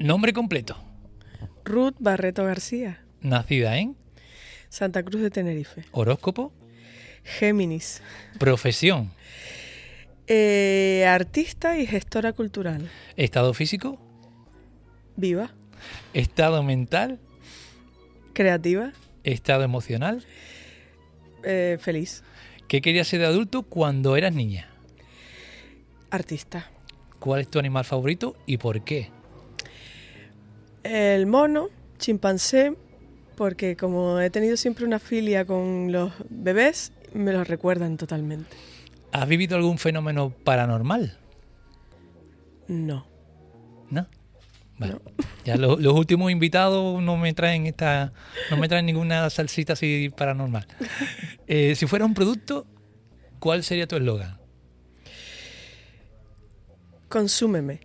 Nombre completo. Ruth Barreto García, Nacida en Santa Cruz de Tenerife. horóscopo. Géminis. Profesión. Eh, artista y gestora cultural. Estado físico. Viva. Estado mental. Creativa. Estado emocional. eh, feliz. ¿Qué querías ser de adulto cuando eras niña? Artista. ¿Cuál es tu animal favorito y por qué? El mono, chimpancé, porque como he tenido siempre una filia con los bebés, me los recuerdan totalmente. ¿Has vivido algún fenómeno paranormal? No. ¿No? Vale. No. Ya lo- los últimos invitados no me traen esta, no me traen ninguna salsita así paranormal. Eh, si fuera un producto, ¿cuál sería tu eslogan? Consúmeme.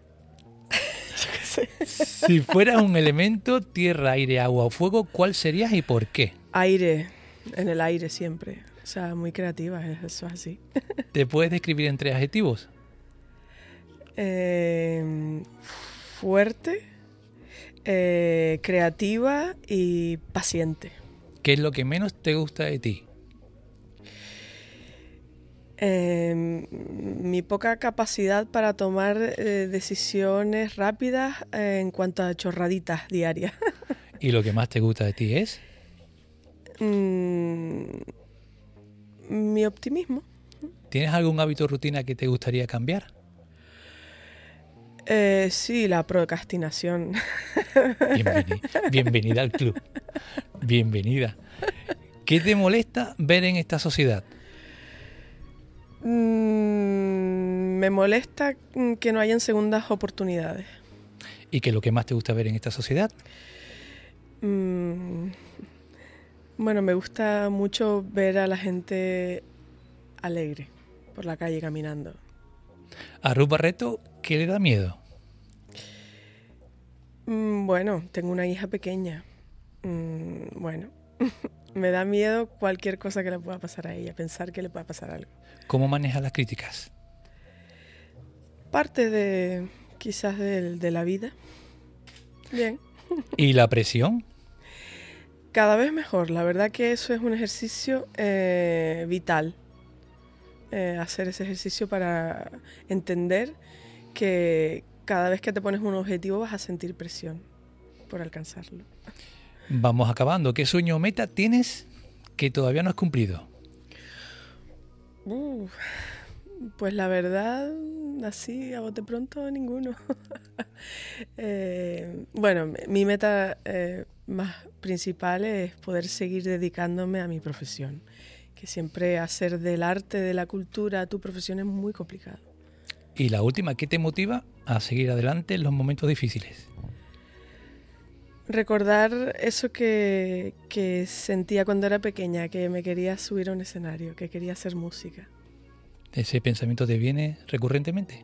Si fueras un elemento, tierra, aire, agua o fuego, ¿cuál serías y por qué? Aire. En el aire siempre. O sea, muy creativa, eso es así. ¿Te puedes describir en tres adjetivos? Eh, fuerte, eh, creativa y paciente. ¿Qué es lo que menos te gusta de ti? Eh, mi poca capacidad para tomar eh, decisiones rápidas eh, en cuanto a chorraditas diarias. ¿Y lo que más te gusta de ti es? Mm, mi optimismo. ¿Tienes algún hábito o rutina que te gustaría cambiar? Eh, sí, la procrastinación. Bienveni- bienvenida al club. Bienvenida. ¿Qué te molesta ver en esta sociedad? Mm, me molesta mm, que no hayan segundas oportunidades. ¿Y qué es lo que más te gusta ver en esta sociedad? Mm, Bueno, me gusta mucho ver a la gente alegre por la calle caminando. A Ruth Barreto, ¿qué le da miedo? Mm, Bueno, tengo una hija pequeña. Bueno, me da miedo cualquier cosa que le pueda pasar a ella, pensar que le pueda pasar algo. ¿Cómo maneja las críticas? Parte de quizás del- de, la vida. Bien. ¿Y la presión? Cada vez mejor. La verdad que eso es un ejercicio eh, vital. Eh, hacer ese ejercicio para entender que cada vez que te pones un objetivo vas a sentir presión por alcanzarlo. Vamos acabando. ¿Qué sueño o meta tienes que todavía no has cumplido? Pues la verdad, así a bote pronto, ninguno. Eh, bueno, mi meta eh, más principal es poder seguir dedicándome a mi profesión, que siempre hacer del arte, de la cultura, tu profesión es muy complicado. Y la última, ¿qué te motiva a seguir adelante en los momentos difíciles? Recordar eso que, que sentía cuando era pequeña, que me quería subir a un escenario, que quería hacer música. ¿Ese pensamiento te viene recurrentemente?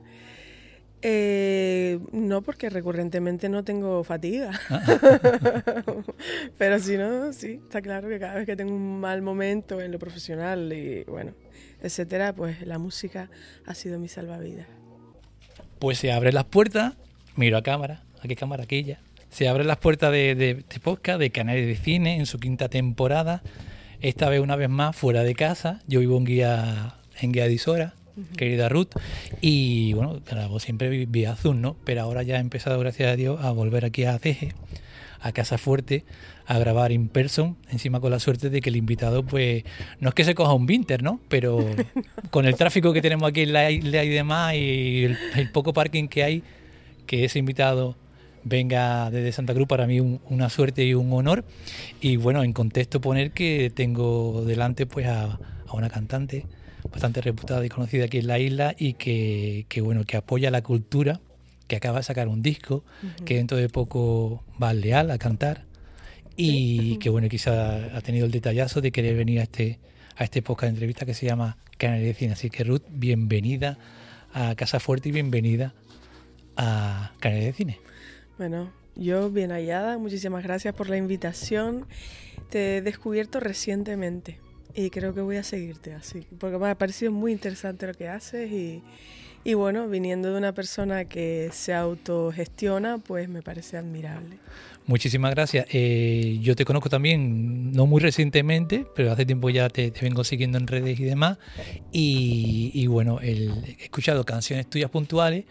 Eh, no, porque recurrentemente no tengo fatiga. Pero si no, sí, está claro que cada vez que tengo un mal momento en lo profesional y bueno, etcétera, pues la música ha sido mi salvavidas. Pues se abren las puertas, miro a cámara, a qué cámara aquella. Se abren las puertas de, de este podcast de Canales de Cine en su quinta temporada. Esta vez, una vez más, fuera de casa. Yo vivo en Guía en Guiadisora, querida Ruth. Y bueno, grabo siempre vía Zoom, ¿no? Pero ahora ya he empezado, gracias a Dios, a volver aquí a Ceje, a Casa Fuerte, a grabar in person, encima con la suerte de que el invitado, pues, no es que se coja un vinter, ¿no? Pero con el tráfico que tenemos aquí en la isla y demás, y el, poco parking que hay, que ese invitado venga desde Santa Cruz para mí una suerte y un honor y bueno en contexto poner que tengo delante pues a una cantante bastante reputada y conocida aquí en la isla y que, bueno, que apoya la cultura, que acaba de sacar un disco, que dentro de poco va al Leal a cantar y que bueno, quizá ha tenido el detallazo de querer venir a este, a este podcast de entrevista que se llama Canal de Cine. Así que Ruth, bienvenida a Casa Fuerte y bienvenida a Canal de Cine. Bueno, yo bien hallada, muchísimas gracias por la invitación. Te he descubierto recientemente y creo que voy a seguirte así, porque me ha parecido muy interesante lo que haces y, y bueno, viniendo de una persona que se autogestiona, pues me parece admirable. Muchísimas gracias. Eh, yo te conozco también, no muy recientemente, pero hace tiempo ya te, vengo siguiendo en redes y demás. Y, y bueno, he escuchado canciones tuyas puntuales,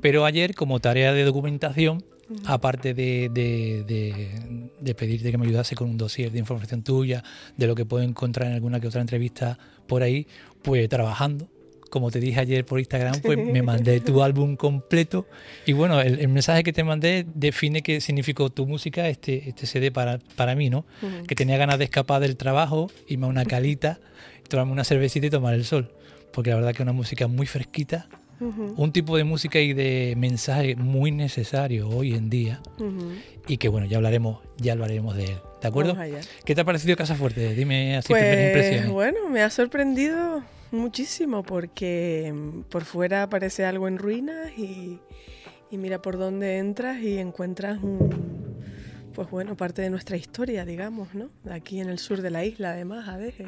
pero ayer como tarea de documentación aparte de, de, pedirte que me ayudase con un dossier de información tuya, de lo que puedo encontrar en alguna que otra entrevista por ahí, pues trabajando. Como te dije ayer por Instagram, pues me mandé tu álbum completo. Y bueno, el, mensaje que te mandé define qué significó tu música, este, este CD para, para mí, ¿no? Que tenía ganas de escapar del trabajo, irme a una calita, tomarme una cervecita y tomar el sol. Porque la verdad que es una música muy fresquita, un tipo de música y de mensaje muy necesario hoy en día y que bueno, ya hablaremos, ya hablaremos de él. ¿De acuerdo? ¿Qué te ha parecido Casa Fuerte? Dime así pues, impresiones. Bueno, me ha sorprendido muchísimo porque mm, por fuera parece algo en ruinas y, mira por dónde entras y encuentras pues bueno, parte de nuestra historia, digamos, ¿no? Aquí en el sur de la isla, además, Adeje.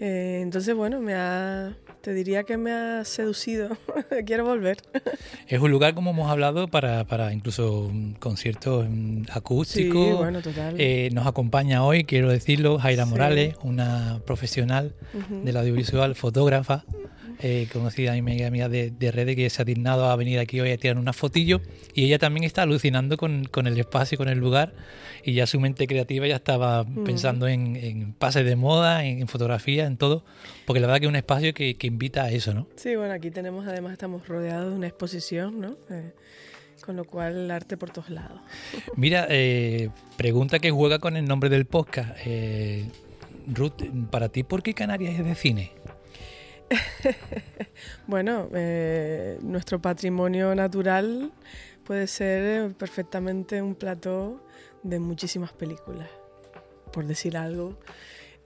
Eh, entonces, bueno, me ha, te diría que me ha seducido. Quiero volver. es un lugar, como hemos hablado, para, para incluso conciertos acústicos. Sí, bueno, total. Eh, nos acompaña hoy, quiero decirlo, Jaira Morales, una profesional del audiovisual, fotógrafa eh, conocida y amiga mía de, de, redes que se ha dignado a venir aquí hoy a tirar unas fotillos y ella también está alucinando con, con el espacio y con el lugar y ya su mente creativa ya estaba mm. pensando en, en, pases de moda, en, fotografía, en todo, porque la verdad que es un espacio que, que, invita a eso, ¿no? Sí, bueno, aquí tenemos, además estamos rodeados de una exposición, ¿no? Eh, con lo cual el arte por todos lados. Mira, eh, pregunta que juega con el nombre del podcast. Eh, Ruth, para ti, ¿por qué Canarias es de cine? bueno, eh, nuestro patrimonio natural puede ser perfectamente un plató de muchísimas películas, por decir algo.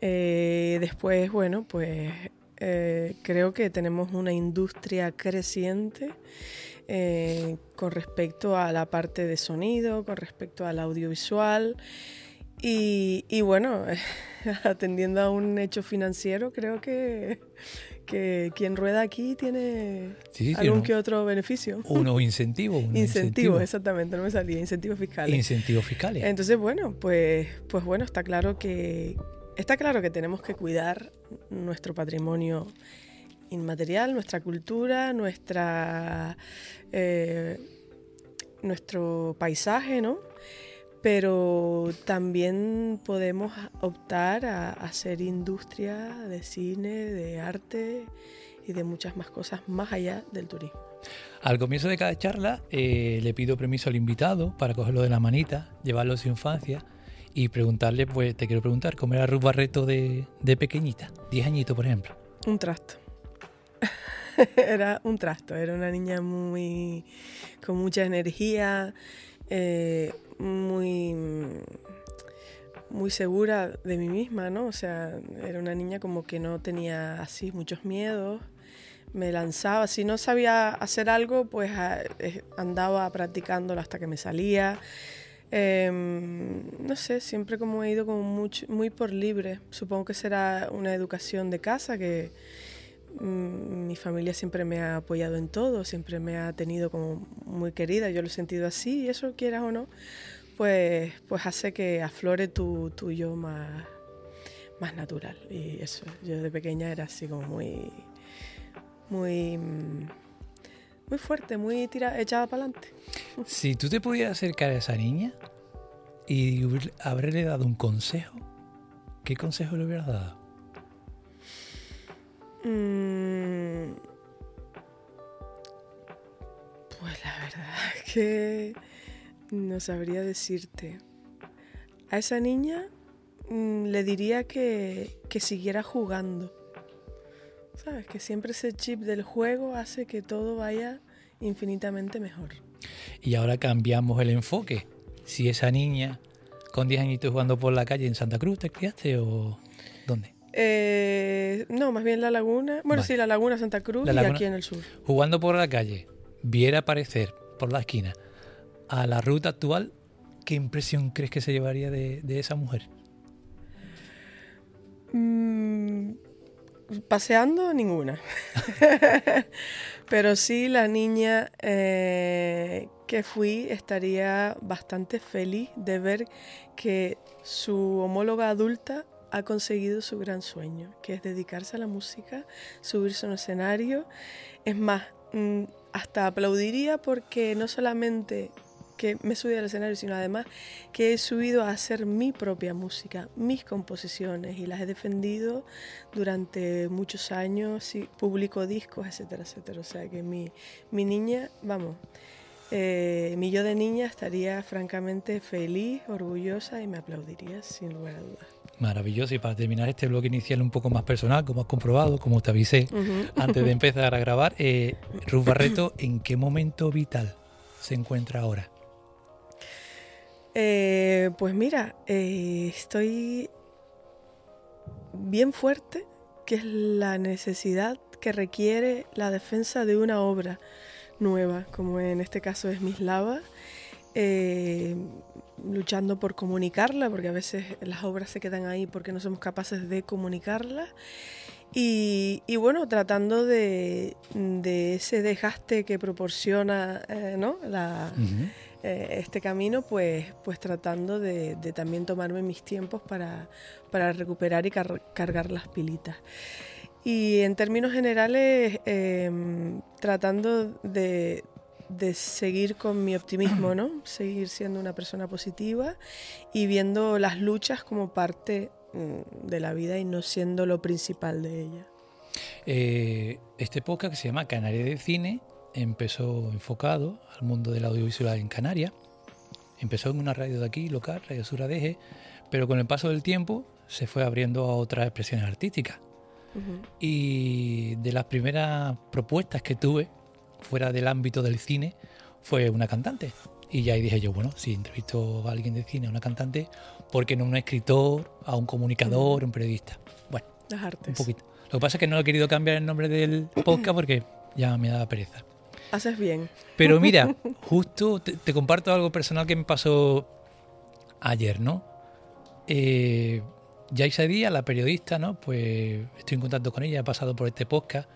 Eh, después, bueno, pues eh, creo que tenemos una industria creciente con respecto a la parte de sonido, con respecto al audiovisual. Y, y, bueno, atendiendo a un hecho financiero, creo que que quien rueda aquí tiene algún que otro beneficio. Uno incentivo. Un incentivo, exactamente, no me salía, incentivos fiscales. Incentivos fiscales. Entonces, bueno, pues, pues bueno, está claro que está claro que tenemos que cuidar nuestro patrimonio inmaterial, nuestra cultura, eh, nuestro paisaje, ¿no? pero también podemos optar a hacer industria de cine, de arte y de muchas más cosas más allá del turismo. Al comienzo de cada charla eh, le pido permiso al invitado para cogerlo de la manita, llevarlo a su infancia y preguntarle, pues te quiero preguntar, ¿cómo era Ruth Barreto de, pequeñita? Diez añitos, por ejemplo. Un trasto. era un trasto, era una niña muy con mucha energía, eh, muy, muy segura de mí misma, ¿no? O sea, era una niña como que no tenía así muchos miedos, me lanzaba, si no sabía hacer algo, pues eh, andaba practicándolo hasta que me salía. Em, no sé, siempre como he ido como mucho, muy por libre. Supongo que será una educación de casa que mm, mi familia siempre me ha apoyado en todo, siempre me ha tenido como muy querida, yo lo he sentido así, y eso quieras o no, pues, pues hace que aflore tu, tu yo más, más natural. Y eso, yo de pequeña era así como muy, muy, mm, muy fuerte, muy tira, echada para adelante. Si tú te pudieras acercar a esa niña y haberle dado un consejo, ¿qué consejo le hubieras dado? Mm, Pues la verdad es que no sabría decirte. A esa niña mm, le diría que, que siguiera jugando. ¿Sabes? Que siempre ese chip del juego hace que todo vaya infinitamente mejor. Y ahora cambiamos el enfoque. Si esa niña con 10 añitos jugando por la calle en Santa Cruz, ¿te criaste o dónde? Eh, no, más bien la laguna. Bueno, Vale. sí, la laguna Santa Cruz La y aquí en el sur. Jugando por la calle, viera aparecer por la esquina a la ruta actual, ¿qué impresión crees que se llevaría de, de esa mujer? Mm, paseando, ninguna. Pero sí, la niña eh, que fui estaría bastante feliz de ver que su homóloga adulta ha conseguido su gran sueño, que es dedicarse a la música, subirse a un escenario. Es más, mm, hasta aplaudiría porque no solamente que me he subido al escenario, sino además que he subido a hacer mi propia música, mis composiciones y las he defendido durante muchos años, y publico discos, etcétera, etcétera. O sea que mi, mi niña, vamos, eh, mi yo de niña estaría francamente feliz, orgullosa y me aplaudiría sin lugar a dudas. Maravilloso. Y para terminar este bloque inicial un poco más personal, como has comprobado, como te avisé antes de empezar a grabar, eh, Ruth Barreto, ¿en qué momento vital se encuentra ahora? Eh, pues mira, eh, estoy bien fuerte, que es la necesidad que requiere la defensa de una obra nueva, como en este caso es Mislava, eh, luchando por comunicarla, porque a veces las obras se quedan ahí porque no somos capaces de comunicarla. Y, bueno, tratando de, ese desgaste que proporciona eh, ¿no? la. Eh, este camino, pues, pues tratando de, de también tomarme mis tiempos para, para recuperar y car- cargar las pilitas. Y en términos generales, em, tratando de, de seguir con mi optimismo, ¿no? Seguir siendo una persona positiva y viendo las luchas como parte mm, de la vida y no siendo lo principal de ella. Eh, este podcast que se llama Canarias de Cine empezó enfocado al mundo del audiovisual en Canarias. Empezó en una radio de aquí, local, Radio Sur ADG, pero con el paso del tiempo se fue abriendo a otras expresiones artísticas. Y de las primeras propuestas que tuve fuera del ámbito del cine fue una cantante. Y ya ahí dije yo, bueno, si entrevisto a alguien de cine, a una cantante, ¿por qué no a un escritor, a un comunicador, a un periodista? Bueno, Las un artes. poquito. Lo que pasa es que no he querido cambiar el nombre del podcast porque ya me daba pereza. Haces bien. Pero mira, justo te, te comparto algo personal que me pasó ayer, ¿no? Eh, Yaisa Díaz, la periodista, ¿no? Pues estoy en contacto con ella, he pasado por este podcast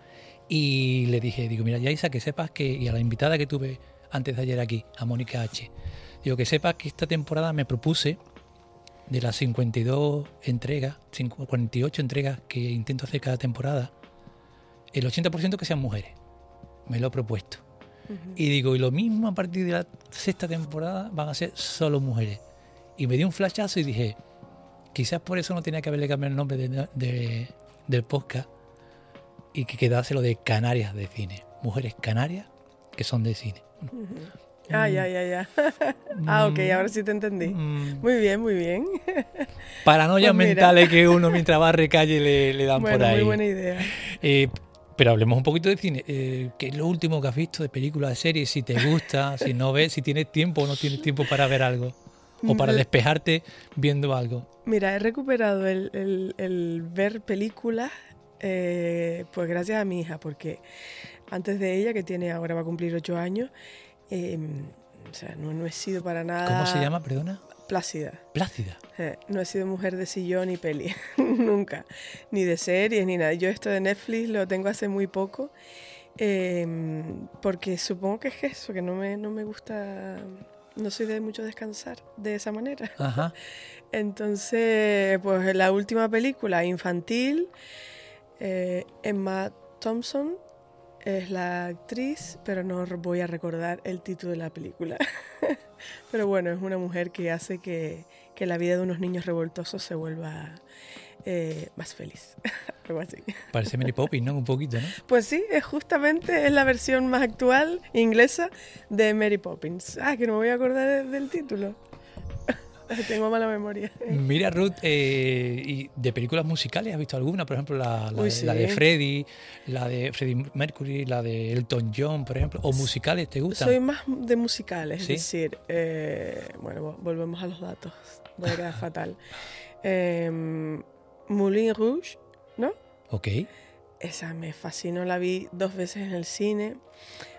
y le dije, digo, mira, Yaisa, que sepas que, y a la invitada que tuve antes de ayer aquí, a Mónica H, digo, que sepas que esta temporada me propuse de las 52 entregas, 5 48 entregas que intento hacer cada temporada, el 80% que sean mujeres. Me lo he propuesto. Y digo, y lo mismo a partir de la sexta temporada van a ser solo mujeres. Y me dio un flashazo y dije, quizás por eso no tenía que haberle cambiado el nombre de- de- del podcast y que quedase lo de Canarias de cine. Mujeres canarias que son de cine. Ujú. Ah, ya, ya, ya. ah, ok, ahora sí te entendí. Mm, Muy bien, muy bien. paranoias Pues mentales que uno mientras barre calle le, le dan por ahí. muy buena idea. Eh, pero hablemos un poquito de cine. Eh, ¿Qué es lo último que has visto de películas, de series? Si te gusta, si no ves, si tienes tiempo o no tienes tiempo para ver algo. O para Mm, despejarte viendo algo. Mira, he recuperado el, el- el ver películas, eh, pues gracias a mi hija, porque antes de ella, que tiene ahora va a cumplir ocho años, eh, o sea, no, no he sido para nada ¿Cómo se llama, perdona? Plácida. Plácida. Eh, no he sido mujer de sillón ni peli, nunca, ni de series ni nada. Yo esto de Netflix lo tengo hace muy poco, eh, porque supongo que es eso, que no me, no me gusta, no soy de mucho descansar de esa manera. Ajá. Entonces, pues la última película infantil, eh, Emma Thompson, es la actriz, pero no voy a recordar el título de la película. pero bueno, es una mujer que hace que, que la vida de unos niños revoltosos se vuelva eh, más feliz. Algo así. Parece Mary Poppins, ¿no? Un poquito, ¿no? Pues sí, es justamente es la versión más actual inglesa de Mary Poppins. Ah, que no me voy a acordar del título. Tengo mala memoria. Mira, Ruth, eh, ¿y de películas musicales has visto alguna? Por ejemplo, la, la, de Freddy, la de Freddie Mercury, la de Elton John, por ejemplo. ¿O musicales te gustan? Soy más de musicales, es decir, eh, bueno, volvemos a los datos. Voy a quedar fatal. Em, Moulin Rouge, ¿no? Ok. Esa me fascinó, la vi dos veces en el cine,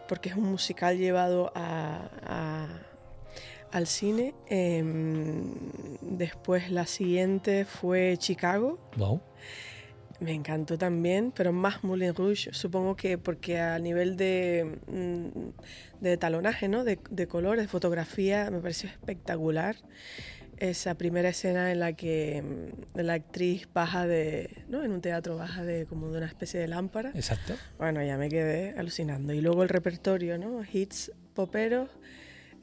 porque es un musical llevado a al cine. Em, después la siguiente fue Chicago. Wow. Me encantó también, pero más Moulin Rouge, supongo que porque a nivel de, mm, de talonaje, ¿no? de, de colores, de fotografía, me pareció espectacular esa primera escena en la que mm, la actriz baja de, ¿no? En un teatro baja de como de una especie de lámpara. Exacto. Bueno, ya me quedé alucinando. Y luego el repertorio, ¿no? Hits poperos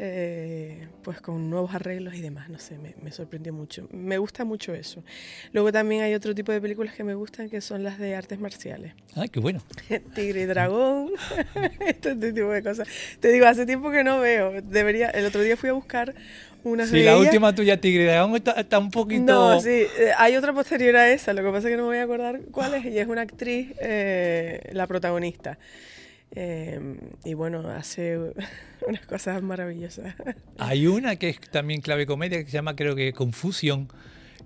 eh, pues con nuevos arreglos y demás, no sé, me, sorprendió mucho. Me gusta mucho eso. Luego también hay otro tipo de películas que me gustan que son las de artes marciales. ¡Ay, qué bueno! Tigre y dragón, este tipo de cosas. Te digo, hace tiempo que no veo. Debería, el otro día fui a buscar una Sí, la última tuya, Tigre y Dragón, está, un poquito... No, sí, eh, hay otra posterior a esa, lo que pasa es que no me voy a acordar cuál es, y es una actriz, eh, la protagonista. Em, y bueno, hace unas cosas maravillosas. Hay una que es también clave comedia que se llama creo que Confusión,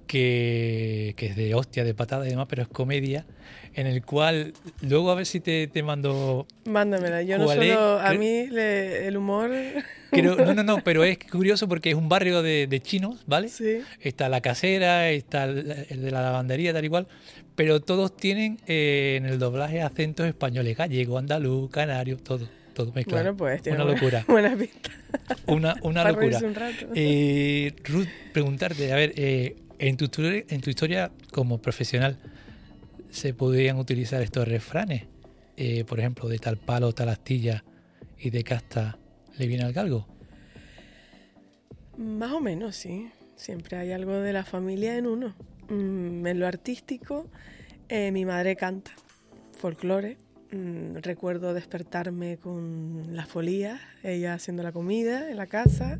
que, que es de hostia, de patada y demás, pero es comedia, en el cual luego a ver si te, te mando... Mándamela, yo no solo... A mí el humor... no, no, no, pero es curioso porque es un barrio de, de chinos, ¿vale? Sí. Está la casera, está el, de la lavandería, tal igual, pero todos tienen eh, en el doblaje acentos españoles, gallego, andaluz, canario, todo, todo mezclado. Bueno, pues una locura. Buena pista. Una, una locura. Eh, Ruth, preguntarte, a ver, eh, en, tu, en tu historia como profesional, ¿se podrían utilizar estos refranes? por ejemplo, de tal palo, tal astilla y de casta le viene al galgo. Más o menos, sí. Siempre hay algo de la familia en uno. Mm, en lo artístico, eh, mi madre canta folclore. Mm, recuerdo despertarme con las folías, ella haciendo la comida en la casa,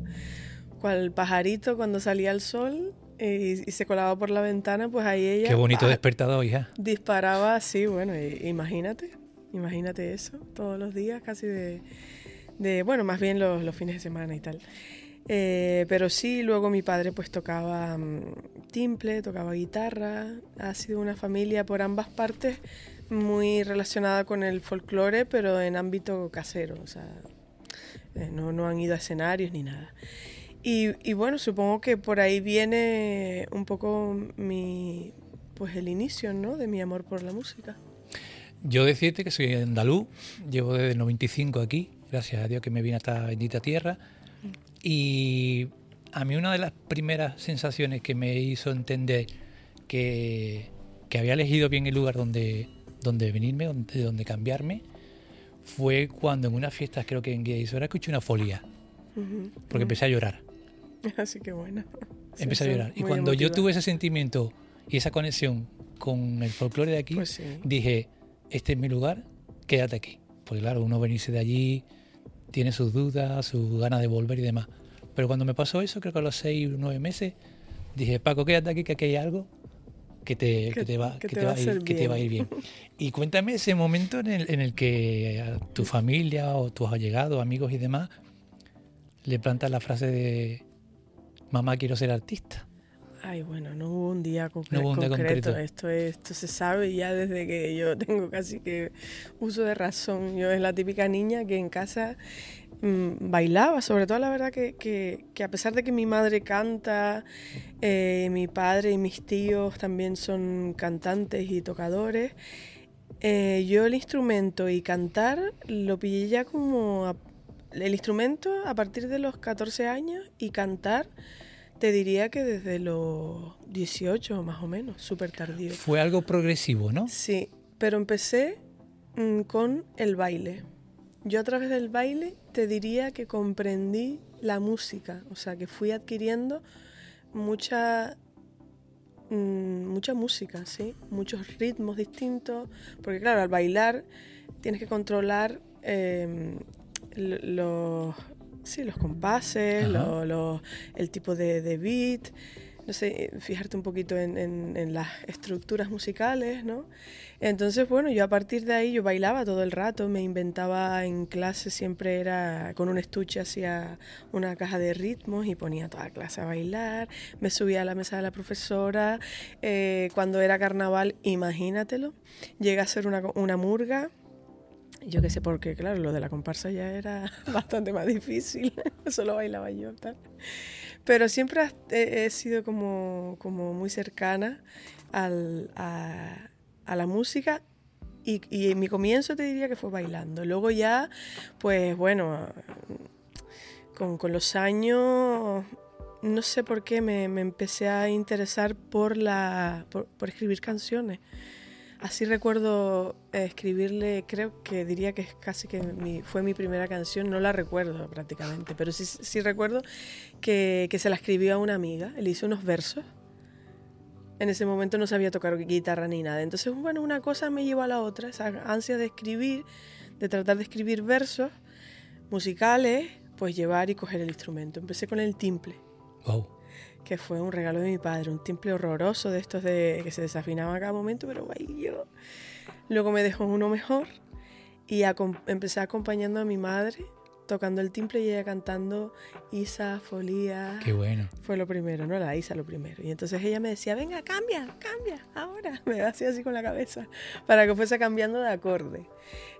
cual pajarito cuando salía el sol y, se colaba por la ventana, pues ahí ella... Qué bonito despertado, hija. Disparaba así, bueno, imagínate, imagínate eso, todos los días, casi de, de bueno, más bien los, los fines de semana y tal. Eh, pero sí, luego mi padre pues tocaba mm, timple, tocaba guitarra. Ha sido una familia por ambas partes muy relacionada con el folclore, pero en ámbito casero. O sea, eh, no, no, han ido a escenarios ni nada. Y, bueno, supongo que por ahí viene un poco mi, pues el inicio, ¿no? De mi amor por la música. Yo decirte que soy andaluz, llevo desde el 95 aquí, gracias a Dios que me vine a esta bendita tierra y a mí una de las primeras sensaciones que me hizo entender que, había elegido bien el lugar donde, donde venirme, donde, donde cambiarme, fue cuando en unas fiestas, creo que en Guía ahora escuché una folía. porque empecé a llorar. Así que bueno. Empecé a llorar. Y cuando yo tuve ese sentimiento y esa conexión con el folclore de aquí, pues dije, este es mi lugar, quédate aquí. Porque claro, uno venirse de allí, tiene sus dudas, sus ganas de volver y demás. Pero cuando me pasó eso, creo que a los seis o nueve meses, dije, Paco, quédate aquí, que aquí hay algo que te, que, te, va, que te, va, a ir, que te va a ir bien. Y cuéntame ese momento en el, en el que tu familia o tus allegados, amigos y demás, le plantas la frase de, mamá, quiero ser artista. Ay, bueno, no hubo un día, concreto. Esto, esto se sabe ya desde que yo tengo casi que uso de razón. Yo es la típica niña que en casa mm, bailaba, sobre todo la verdad que, que, a pesar de que mi madre canta, eh, mi padre y mis tíos también son cantantes y tocadores, eh, yo el instrumento y cantar lo pillé ya como... el instrumento a partir de los 14 años y cantar te diría que desde los 18 más o menos, súper tardío. Fue algo progresivo, ¿no? Sí, pero empecé mm, con el baile. Yo a través del baile te diría que comprendí la música, o sea, que fui adquiriendo mucha mm, mucha música, ¿sí? Muchos ritmos distintos, porque claro, al bailar tienes que controlar em, los, sí, los compases, el tipo de, de beat, no sé, fijarte un poquito en, las estructuras musicales, ¿no? Entonces, bueno, yo a partir de ahí yo bailaba todo el rato, me inventaba en clase, siempre era con un estuche, hacía una caja de ritmos y ponía toda la clase a bailar, me subía a la mesa de la profesora, eh, cuando era carnaval, imagínatelo, llega a ser una, una murga, yo qué sé, porque claro, lo de la comparsa ya era bastante más difícil, solo bailaba yo, tal. Pero siempre he, sido como, muy cercana al, a, la música y, y, en mi comienzo te diría que fue bailando. Luego ya, pues bueno, con, los años, no sé por qué me, empecé a interesar por, la, por escribir canciones. Así recuerdo eh, escribirle, creo que diría que es casi que fue mi primera canción, no la recuerdo prácticamente, pero sí, recuerdo que, se la escribió a una amiga, le hice unos versos. En ese momento no sabía tocar guitarra ni nada. Entonces, bueno, una cosa me llevó a la otra, esa ansia de escribir, de tratar de escribir versos musicales, pues llevar y coger el instrumento. Empecé con el timple. Wow que fue un regalo de mi padre, un timple horroroso de estos de que se desafinaba a cada momento, pero ahí yo. Luego me dejó uno mejor y empecé acompañando a mi madre tocando el timple y ella cantando Isa, Folía. Qué bueno. Fue lo primero, ¿no? La Isa lo primero. Y entonces ella me decía, venga, cambia, cambia, ahora. Me hacía así con la cabeza para que fuese cambiando de acorde.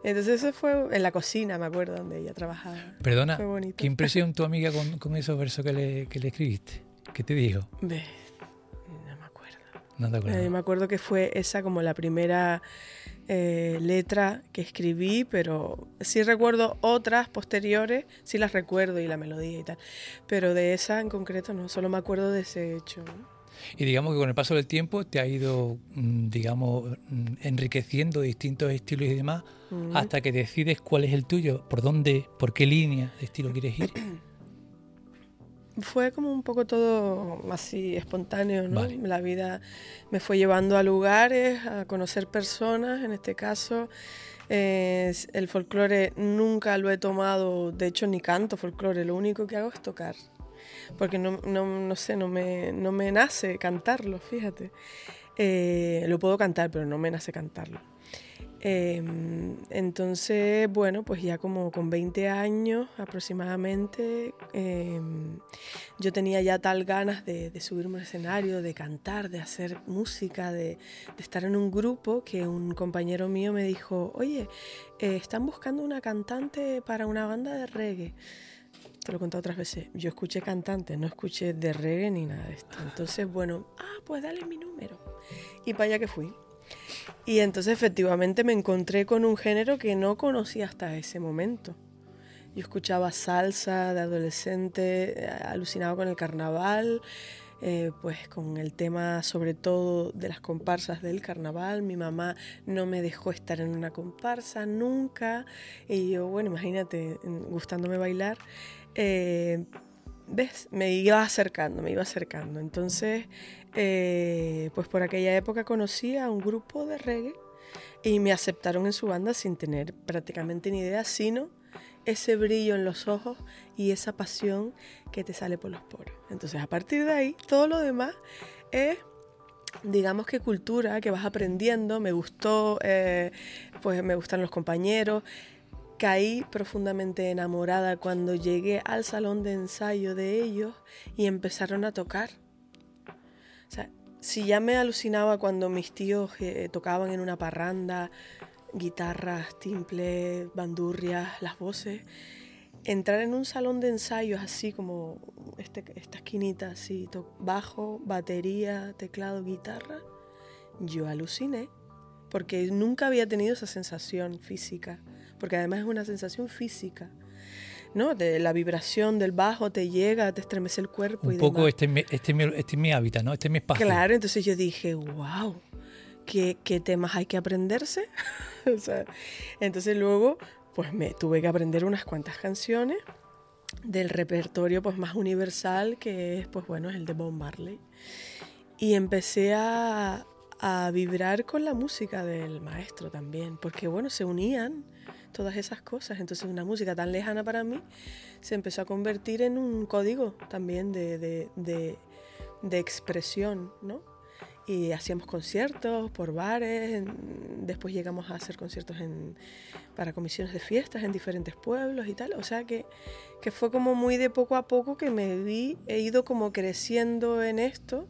Entonces eso fue en la cocina, me acuerdo, donde ella trabajaba. Perdona, ¿qué impresión tu amiga con, con esos versos que le, que le escribiste? ¿Qué te dijo? no me acuerdo. No te acuerdo. Eh, me acuerdo que fue esa como la primera eh, letra que escribí, pero sí recuerdo otras posteriores, sí las recuerdo y la melodía y tal. Pero de esa en concreto no, solo me acuerdo de ese hecho. Y digamos que con el paso del tiempo te ha ido, mm, digamos, mm, enriqueciendo distintos estilos y demás, hasta que decides cuál es el tuyo, por dónde, por qué línea de estilo quieres ir. fue como un poco todo así espontáneo, ¿no? La vida me fue llevando a lugares, a conocer personas, en este caso. el folclore nunca lo he tomado, de hecho ni canto folclore, lo único que hago es tocar. Porque no, no, no sé, no me, no me nace cantarlo, fíjate. Eh, lo puedo cantar, pero no me nace cantarlo. Em, entonces, bueno, pues ya como con 20 años aproximadamente, em, yo tenía ya tal ganas de, subirme al escenario, de cantar, de hacer música, de, estar en un grupo que un compañero mío me dijo, oye, eh, están buscando una cantante para una banda de reggae. Te lo he contado otras veces. Yo escuché cantante, no escuché de reggae ni nada de esto. Entonces, bueno, ah, pues dale mi número. Y para allá que fui. Y entonces efectivamente me encontré con un género que no conocía hasta ese momento. Yo escuchaba salsa de adolescente, eh, alucinaba con el carnaval, eh, pues con el tema sobre todo de las comparsas del carnaval. Mi mamá no me dejó estar en una comparsa nunca. Y yo, bueno, imagínate, gustándome bailar. Eh, ¿Ves? Me iba acercando, me iba acercando. Entonces eh, pues por aquella época conocí a un grupo de reggae y me aceptaron en su banda sin tener prácticamente ni idea, sino ese brillo en los ojos y esa pasión que te sale por los poros. Entonces a partir de ahí, todo lo demás es digamos que cultura que vas aprendiendo, me gustó, eh, pues me gustan los compañeros, caí profundamente enamorada cuando llegué al salón de ensayo de ellos y empezaron a tocar si ya me alucinaba cuando mis tíos eh, tocaban en una parranda, guitarras, timples, bandurrias, las voces, entrar en un salón de ensayos así como este, esta esquinita, así, bajo, batería, teclado, guitarra, yo aluciné, porque nunca había tenido esa sensación física, porque además es una sensación física. ¿No? De la vibración del bajo te llega, te estremece el cuerpo. Un poco este, este, este, es mi hábitat, ¿no? Este es mi espacio. Claro, entonces yo dije, wow, qué, qué temas hay que aprenderse. O sea, entonces luego pues me tuve que aprender unas cuantas canciones del repertorio pues más universal que es pues bueno el de Bob Marley y empecé a, a vibrar con la música del maestro también porque bueno se unían todas esas cosas. Entonces una música tan lejana para mí se empezó a convertir en un código también de, de, de, expresión no y hacíamos conciertos por bares, después llegamos a hacer conciertos en, para comisiones de fiestas en diferentes pueblos y tal, o sea que, que, fue como muy de poco a poco que me vi, he ido como creciendo en esto,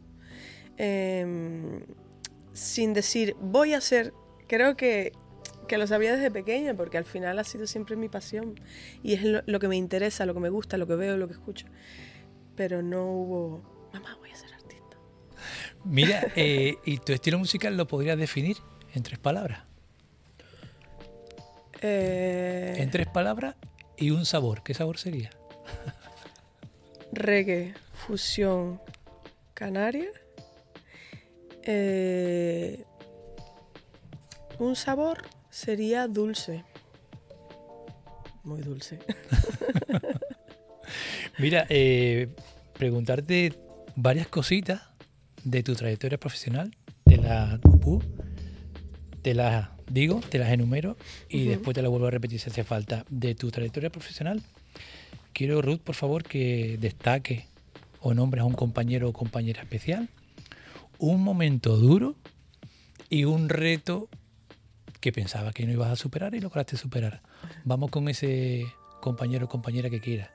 eh, sin decir voy a hacer, creo que, que, lo sabía desde pequeña, porque al final ha sido siempre mi pasión y es lo, lo que me interesa, lo que me gusta, lo que veo, lo que escucho, pero no hubo, mamá, voy a hacer Mira, eh, ¿y tu estilo musical lo podrías definir en tres palabras? Eh... En tres palabras y un sabor. ¿Qué sabor sería? Reggae, fusión, canaria. Eh... Un sabor sería dulce. Muy dulce. Mira, eh, preguntarte varias cositas de tu trayectoria profesional, te las te las digo, te las enumero y después te las vuelvo a repetir si hace falta. De tu trayectoria profesional, quiero, Ruth, por favor, que destaque o nombres a un compañero o compañera especial, un momento duro y un reto que pensaba que no ibas a superar y lograste superar. Vamos con ese compañero o compañera que quiera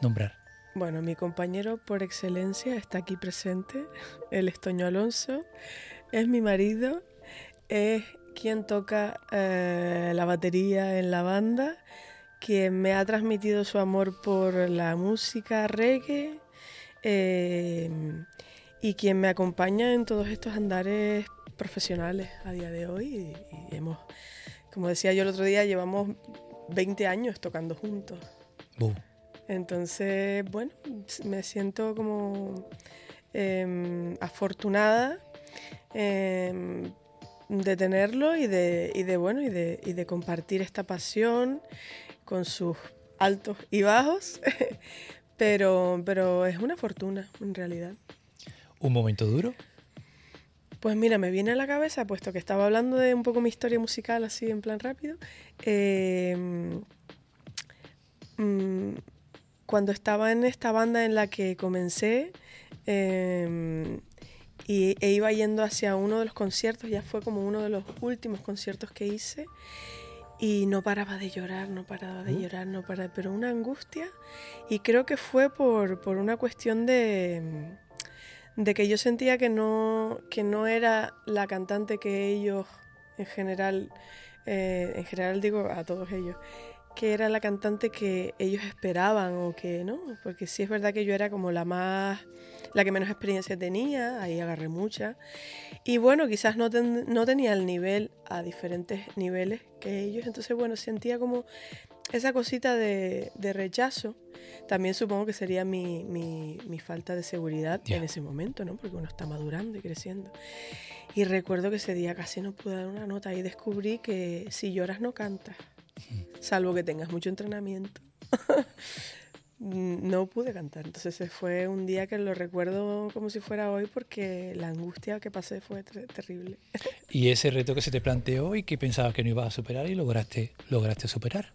nombrar. Bueno, mi compañero por excelencia está aquí presente, el Estoño Alonso, es mi marido, es quien toca eh, la batería en la banda, quien me ha transmitido su amor por la música reggae eh, y quien me acompaña en todos estos andares profesionales a día de hoy. Y, hemos, como decía yo el otro día, llevamos 20 años tocando juntos. Entonces, bueno, me siento como eh, afortunada eh, de tenerlo y de, y de bueno, y de, y de, compartir esta pasión con sus altos y bajos, pero, pero es una fortuna en realidad. ¿Un momento duro? Pues mira, me viene a la cabeza, puesto que estaba hablando de un poco mi historia musical así en plan rápido. Eh, mmm, cuando estaba en esta banda en la que comencé eh, y, e iba yendo hacia uno de los conciertos, ya fue como uno de los últimos conciertos que hice y no paraba de llorar, no paraba de llorar, no paraba, pero una angustia y creo que fue por, por una cuestión de, de que yo sentía que no, que no era la cantante que ellos en general, eh, en general digo a todos ellos, que era la cantante que ellos esperaban o que no, porque sí es verdad que yo era como la más, la que menos experiencia tenía, ahí agarré mucha. Y bueno, quizás no, no tenía el nivel a diferentes niveles que ellos, entonces bueno, sentía como esa cosita de, de rechazo. También supongo que sería mi, mi, mi falta de seguridad yeah. en ese momento, ¿no? Porque uno está madurando y creciendo. Y recuerdo que ese día casi no pude dar una nota y descubrí que si lloras no cantas salvo que tengas mucho entrenamiento. no pude cantar. Entonces fue un día que lo recuerdo como si fuera hoy porque la angustia que pasé fue ter terrible. ¿Y ese reto que se te planteó y que pensabas que no ibas a superar y lograste, lograste superar?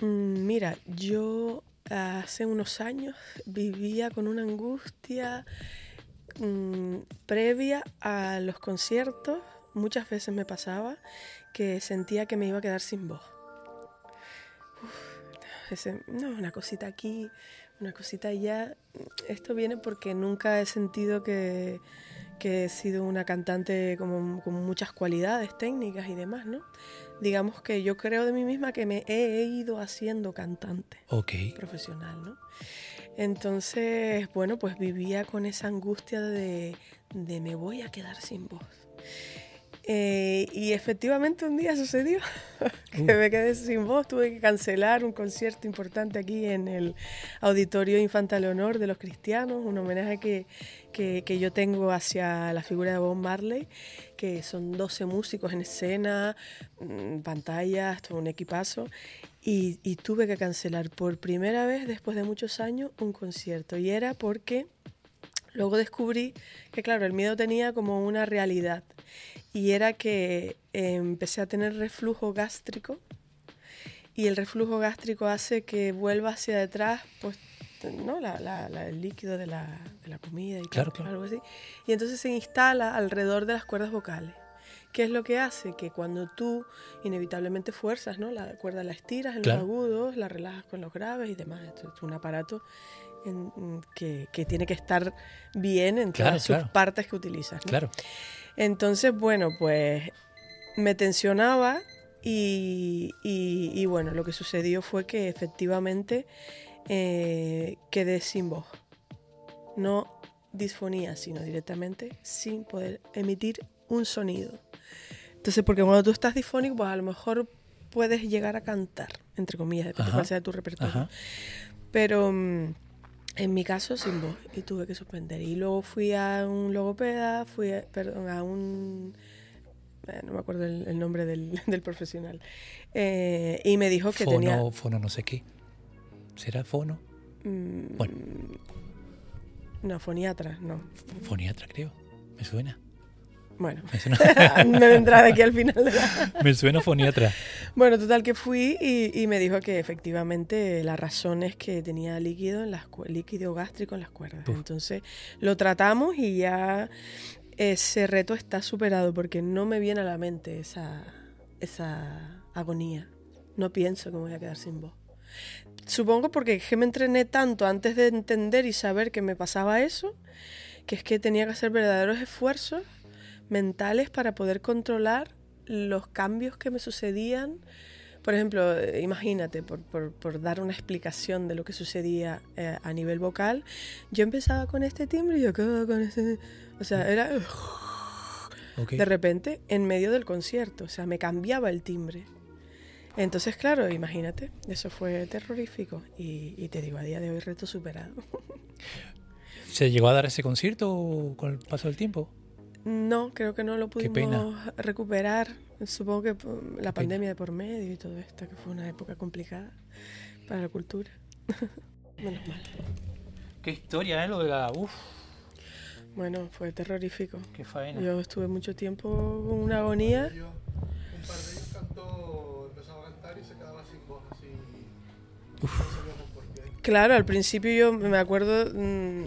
Mm, mira, yo hace unos años vivía con una angustia mmm, previa a los conciertos. Muchas veces me pasaba que sentía que me iba a quedar sin voz. No, una cosita aquí, una cosita allá. Esto viene porque nunca he sentido que, que he sido una cantante con muchas cualidades técnicas y demás, ¿no? Digamos que yo creo de mí misma que me he ido haciendo cantante okay. profesional, ¿no? Entonces, bueno, pues vivía con esa angustia de, de me voy a quedar sin voz. Eh, y efectivamente un día sucedió que uh. me quedé sin voz, tuve que cancelar un concierto importante aquí en el Auditorio Infanta Leonor de los Cristianos, un homenaje que, que, yo tengo hacia la figura de Bob Marley, que son 12 músicos en escena, mm, pantallas, todo un equipazo, y, y tuve que cancelar por primera vez después de muchos años un concierto, y era porque... Luego descubrí que, claro, el miedo tenía como una realidad y era que eh, empecé a tener reflujo gástrico y el reflujo gástrico hace que vuelva hacia detrás pues ¿no? La, el líquido de la, de la comida y claro, claro. algo así. Y entonces se instala alrededor de las cuerdas vocales. ¿Qué es lo que hace? Que cuando tú inevitablemente fuerzas, ¿no? La cuerda la estiras en los agudos, la relajas con los graves y demás. Esto es un aparato que, que, tiene que estar bien en todas sus partes que utilizas. Claro. Entonces, bueno, pues me tensionaba y, y, bueno, lo que sucedió fue que efectivamente eh, quedé sin voz. No disfonía, sino directamente sin poder emitir un sonido. Entonces, porque cuando tú estás disfónico, pues a lo mejor puedes llegar a cantar, entre comillas, depende de cuál sea tu repertorio. Pero mm, en mi caso, sin voz, y tuve que suspender. Y luego fui a un logopeda, fui a, perdón, a un... Eh, no me acuerdo el, nombre del, del profesional. Eh, y me dijo que tenía... Fono no sé qué. ¿Será fono? Mm, bueno. No, foniatra, no. Foniatra, creo. Me suena. Bueno, me vendrá de aquí al final. me suena foniatra. Bueno, total que fui y, me dijo que efectivamente la razón es que tenía líquido, en las, líquido gástrico en las cuerdas. Entonces lo tratamos y ya ese reto está superado porque no me viene a la mente esa, esa agonía. No pienso que me voy a quedar sin voz. Supongo porque que me entrené tanto antes de entender y saber que me pasaba eso, que es que tenía que hacer verdaderos esfuerzos mentales para poder controlar los cambios que me sucedían. Por ejemplo, eh, imagínate, por, por, dar una explicación de lo que sucedía eh, a nivel vocal, yo empezaba con este timbre y yo acababa con este... O sea, era... De repente, en medio del concierto, o sea, me cambiaba el timbre. Entonces, claro, imagínate, eso fue terrorífico. Y, y te digo, a día de hoy reto superado. ¿Se llegó a dar ese concierto con el paso del tiempo? No, creo que no lo pudimos recuperar. Supongo que la pandemia de por medio y todo esto, que fue una época complicada para la cultura. Menos mal. Qué historia, ¿eh? Lo de la... Uf. Bueno, fue terrorífico. Qué faena. Yo estuve mucho tiempo con una agonía. un par de ellos cantó, empezaba a cantar y se quedaba sin voz así. Uf. Claro, al principio yo me acuerdo... Mmm,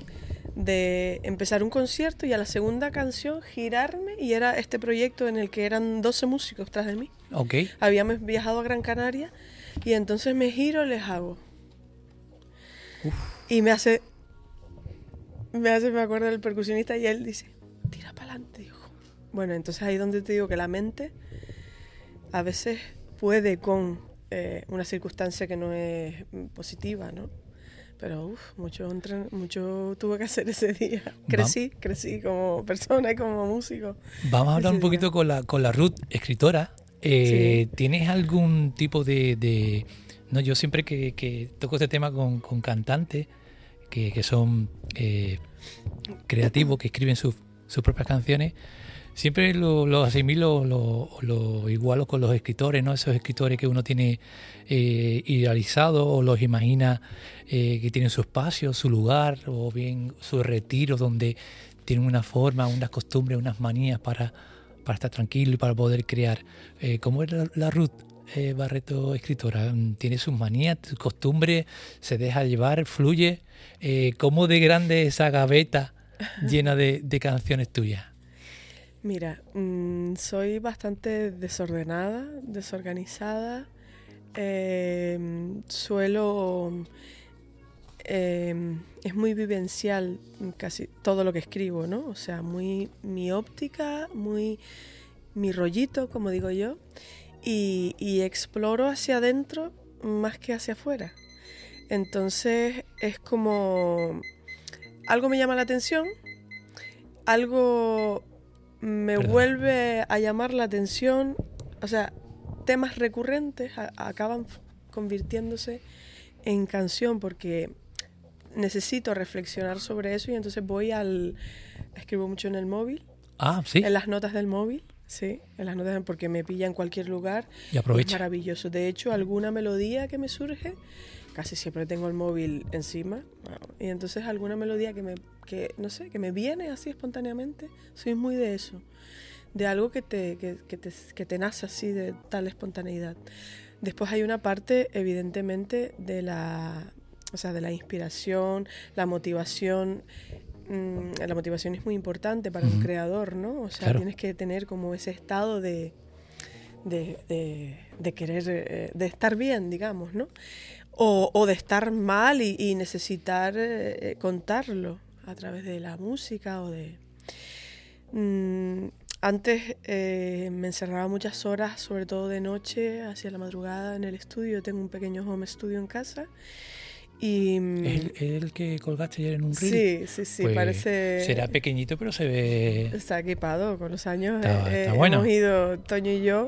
de empezar un concierto y a la segunda canción girarme y era este proyecto en el que eran 12 músicos tras de mí. Ok. Habíamos viajado a Gran Canaria y entonces me giro les hago. Y me hace, me hace, me acuerdo del percusionista y él dice, tira para adelante, hijo. Bueno, entonces ahí donde te digo que la mente a veces puede con eh, una circunstancia que no es positiva, ¿no? Pero uf, mucho, mucho tuve que hacer ese día. Crecí, crecí como persona y como músico. Vamos a hablar un poquito con la, con la Ruth, escritora. Eh, ¿Tienes algún tipo de, No, yo siempre que, toco este tema con, con cantantes que, que son eh, creativos, que escriben sus propias canciones, siempre lo, lo asimilo, lo, lo, igualo con los escritores, ¿no? Esos escritores que uno tiene eh, idealizado o los imagina eh, que tienen su espacio, su lugar o bien su retiro donde tienen una forma, unas costumbres, unas manías para, para estar tranquilo y para poder crear. Eh, ¿Cómo es la, Ruth eh, Barreto escritora? ¿Tiene sus manías, sus costumbres? ¿Se deja llevar? ¿Fluye? ¿Cómo de grande esa gaveta llena de, de canciones tuyas? Mira, mm, soy bastante desordenada, desorganizada. Em, suelo... Em, es muy vivencial casi todo lo que escribo, ¿no? O sea, muy mi óptica, muy mi rollito, como digo yo, y, y exploro hacia adentro más que hacia afuera. Entonces es como algo me llama la atención, algo me Perdón. vuelve a llamar la atención, o sea, temas recurrentes a- acaban convirtiéndose en canción porque necesito reflexionar sobre eso y entonces voy al escribo mucho en el móvil, Ah, sí. en las notas del móvil, sí, en las notas porque me pilla en cualquier lugar. Y Es aprovecha. maravilloso. De hecho, alguna melodía que me surge, casi siempre tengo el móvil encima. Y entonces alguna melodía que me, que, no sé, que me viene así espontáneamente, soy muy de eso. De algo que te, que, que te, que te nace así de tal espontaneidad. Después hay una parte, evidentemente, de la, o sea, de la inspiración, la motivación. Mm, la motivación es muy importante para un Ujú. creador, ¿no? O sea, Claro. tienes que tener como ese estado de, de, de- de querer, eh, de estar bien, digamos, ¿no? O, o de estar mal y, y necesitar eh, contarlo a través de la música o de... Mm, antes eh, me encerraba muchas horas, sobre todo de noche, hacia la madrugada en el estudio. Tengo un pequeño home studio en casa. Y, mm, ¿Es el, el que colgaste ayer en un reel? sí, sí, sí, Pues parece... Será pequeñito, pero se ve Está equipado con los años. Está- eh, está eh, bueno. Hemos ido, Toño y yo,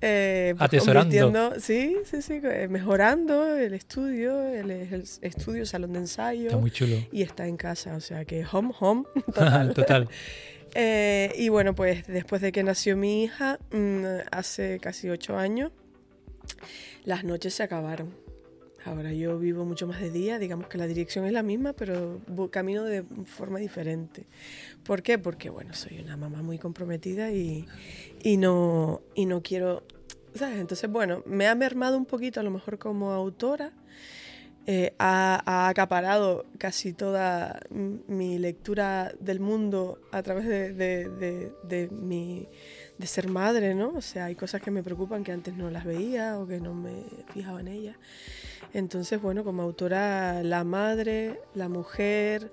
eh, pues, Atesorando. Sí, sí, sí, eh, mejorando el estudio, el, el estudio, salón de ensayo. está muy chulo. Y está en casa, o sea que home, home. total. Total. Eh, y bueno, pues después de que nació mi hija, mm, hace casi ocho años, las noches se acabaron. Ahora yo vivo mucho más de día, digamos que la dirección es la misma, pero camino de forma diferente. ¿Por qué? Porque bueno, soy una mamá muy comprometida y, y no, y no quiero, ¿sabes? Entonces, bueno, me ha mermado un poquito a lo mejor como autora, eh, ha, ha acaparado casi toda mi lectura del mundo a través de, de- de- de mi de ser madre, ¿no? O sea, hay cosas que me preocupan que antes no las veía o que no me fijaba en ellas. Entonces, bueno, como autora, la madre, la mujer,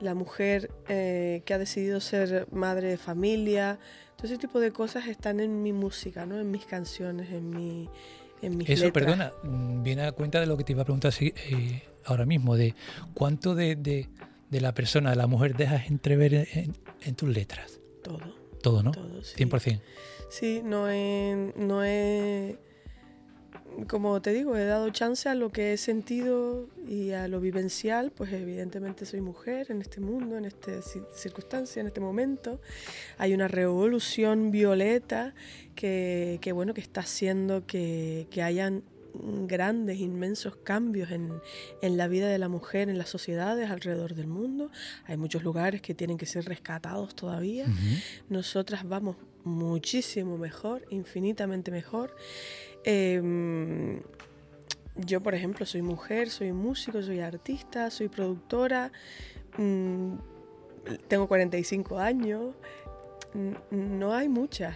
la mujer eh, que ha decidido ser madre de familia, todo ese tipo de cosas están en mi música, ¿no? En mis canciones, en mi en mis Eso, letras. perdona, mm, viene a cuenta de lo que te iba a preguntar eh, ahora mismo, de cuánto de, de- de la persona, de la mujer, dejas entrever en, en- en tus letras. Todo, Todo, ¿no? todo, sí. 100%. Sí, no he, no he, como te digo, he dado chance a lo que he sentido y a lo vivencial, pues evidentemente soy mujer en este mundo, en esta ci- circunstancia, en este momento. Hay una revolución violeta que, que, bueno, que está haciendo que, que hayan grandes, inmensos cambios en, en la vida de la mujer, en las sociedades alrededor del mundo. Hay muchos lugares que tienen que ser rescatados todavía. Ujú. Nosotras vamos muchísimo mejor, infinitamente mejor. Eh, yo, por ejemplo, soy mujer, soy músico, soy artista, soy productora, mm, tengo 45 años, no hay muchas,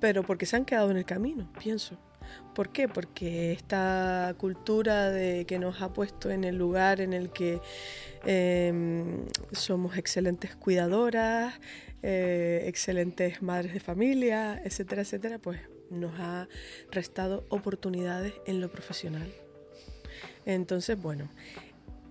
pero porque se han quedado en el camino, pienso. ¿Por qué? Porque esta cultura de que nos ha puesto en el lugar en el que eh, somos excelentes cuidadoras, eh, excelentes madres de familia, etcétera, etcétera, pues nos ha restado oportunidades en lo profesional. Entonces, bueno,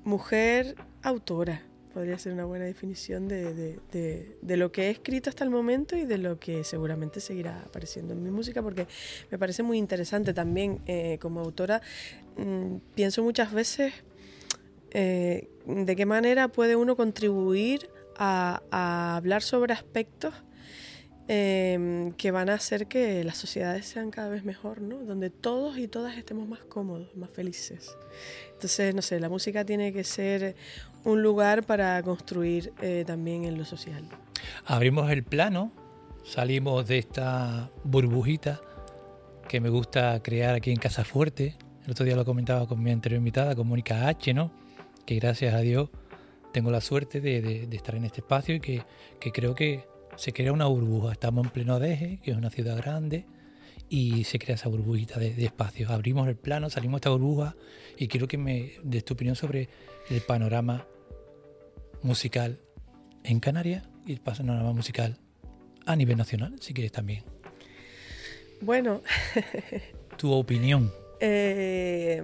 mujer autora podría ser una buena definición de, de- de- lo que he escrito hasta el momento y de lo que seguramente seguirá apareciendo en mi música, porque me parece muy interesante también eh, como autora. mm, pienso muchas veces eh, de qué manera puede uno contribuir a hablar sobre aspectos eh, que van a hacer que las sociedades sean cada vez mejor, ¿no? Donde todos y todas estemos más cómodos, más felices. Entonces, no sé, la música tiene que ser un lugar para construir eh, también en lo social. Abrimos el plano, salimos de esta burbujita que me gusta crear aquí en Casa Fuerte. El otro día lo comentaba con mi anterior invitada, con Mónica H, ¿no? Que gracias a Dios tengo la suerte de, de- de estar en este espacio y que, que creo que se crea una burbuja. Estamos en pleno Deje, que es una ciudad grande, y se crea esa burbujita de, de espacios. Abrimos el plano, salimos de esta burbuja y quiero que me des tu opinión sobre el panorama musical en Canarias y el panorama musical a nivel nacional, si quieres también. Bueno, Tu opinión. eh,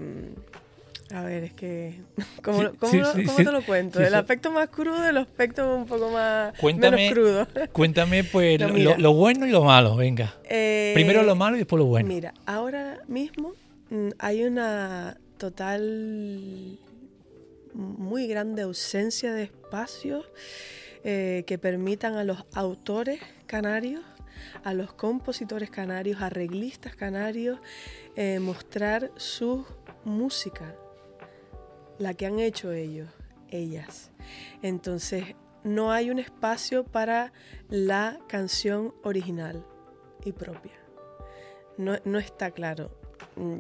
A ver, es que. ¿Cómo, Sí, cómo sí, lo- sí, cómo sí. te lo cuento? ¿El aspecto más crudo, el aspecto un poco más. Cuéntame. menos crudo? Cuéntame, pues, No, lo, bueno y lo malo, venga. Eh, Primero lo malo y después lo bueno. Mira, ahora mismo mm, hay una total, muy grande ausencia de espacios eh, que permitan a los autores canarios, a los compositores canarios, arreglistas canarios, eh, mostrar su música, la que han hecho ellos, ellas. Entonces, no hay un espacio para la canción original y propia. No, no está claro.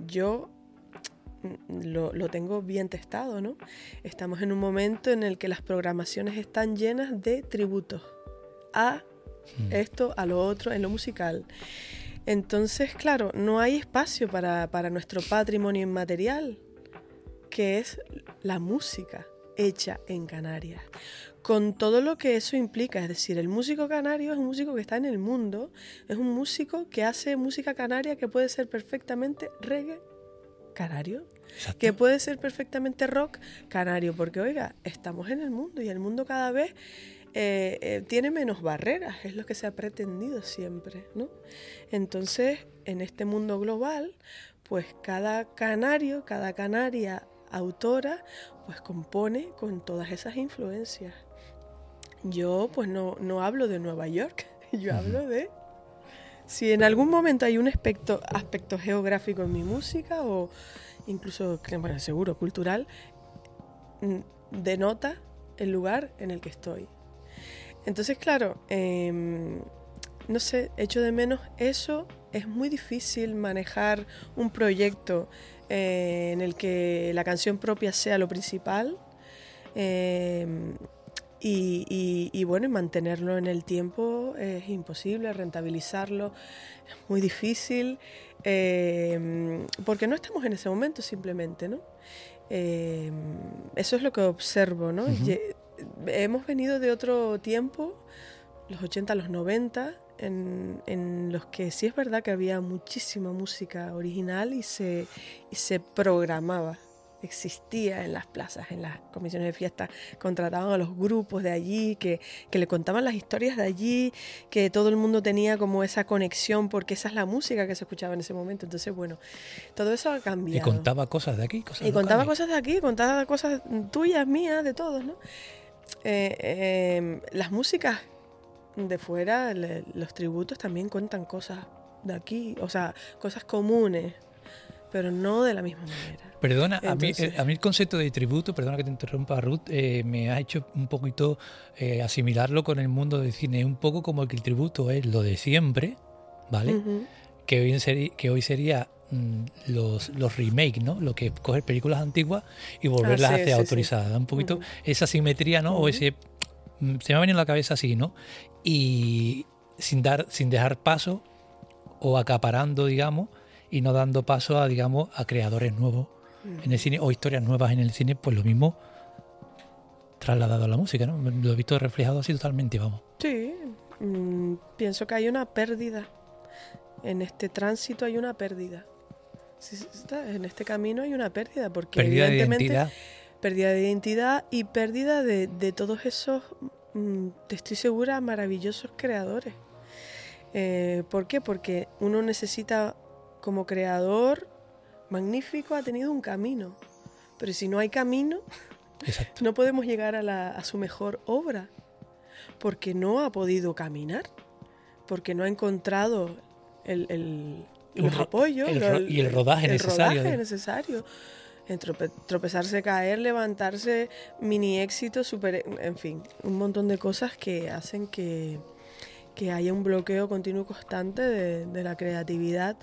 Yo mm, lo, lo tengo bien testado, ¿no? Estamos en un momento en el que las programaciones están llenas de tributos a Mm. esto, a lo otro, en lo musical. Entonces, claro, no hay espacio para, para nuestro patrimonio inmaterial, que es la música hecha en Canarias, con todo lo que eso implica. Es decir, el músico canario es un músico que está en el mundo, es un músico que hace música canaria que puede ser perfectamente reggae canario, Exacto. que puede ser perfectamente rock canario, porque oiga, estamos en el mundo y el mundo cada vez eh, eh, tiene menos barreras, es lo que se ha pretendido siempre, ¿no? Entonces, en este mundo global, pues cada canario, cada canaria autora, pues compone con todas esas influencias. Yo, pues no, no hablo de Nueva York, yo hablo de si en algún momento hay un aspecto, aspecto geográfico en mi música o incluso, bueno, seguro, cultural, mm, denota el lugar en el que estoy. Entonces, claro, em, no sé, echo de menos eso. Es muy difícil manejar un proyecto eh, en el que la canción propia sea lo principal. em, y, y- y bueno, mantenerlo en el tiempo es imposible, rentabilizarlo es muy difícil, eh, porque no estamos en ese momento simplemente, ¿no? Eh, eso es lo que observo, ¿no? Hemos venido de otro tiempo, los 80, los 90, en, en los que sí es verdad que había muchísima música original y se, y se programaba existía en las plazas, en las comisiones de fiesta, contrataban a los grupos de allí, que, que le contaban las historias de allí, que todo el mundo tenía como esa conexión, porque esa es la música que se escuchaba en ese momento. Entonces, bueno, todo eso ha Y cambiado. contaba cosas de aquí, cosas Y contaba locales. cosas de aquí, contaba cosas tuyas, mías, de todos, ¿no? Eh, eh, las músicas de fuera, le- los tributos también cuentan cosas de aquí, o sea, cosas comunes, pero no de la misma manera. Perdona, a, mí, eh, a mí el concepto de tributo, perdona que te interrumpa Ruth, eh, me ha hecho un poquito eh, asimilarlo con el mundo del cine, un poco como que el tributo es lo de siempre, ¿vale? Que, hoy seri- que hoy sería los, los remakes, ¿no? Lo que es coger películas antiguas y volverlas Ah, sí, hacer sí, autorizadas. Un poquito esa simetría, ¿no? O ese... Se me ha venido a la cabeza así, ¿no? Y sin, dar, sin dejar paso o acaparando, digamos, y no dando paso a, digamos, a creadores nuevos en el cine o historias nuevas en el cine, pues lo mismo trasladado a la música, ¿no? Lo he visto reflejado así totalmente, vamos. Sí, mm, pienso que hay una pérdida. En este tránsito hay una pérdida. Sí, sí, está, En este camino hay una pérdida, porque Pérdida de evidentemente identidad. Pérdida de identidad y pérdida de, de todos esos, mm, te estoy segura, maravillosos creadores. Eh, ¿Por qué? Porque uno necesita, como creador magnífico, ha tenido un camino. Pero si no hay camino, Exacto. no podemos llegar a, la- a su mejor obra, porque no ha podido caminar, porque no ha encontrado el, el- los apoyos el ro- y el rodaje necesario rodaje de- necesario. Tropezarse, caer, levantarse, mini éxito, super, en fin, un montón de cosas que hacen que, que haya un bloqueo continuo constante de, de la creatividad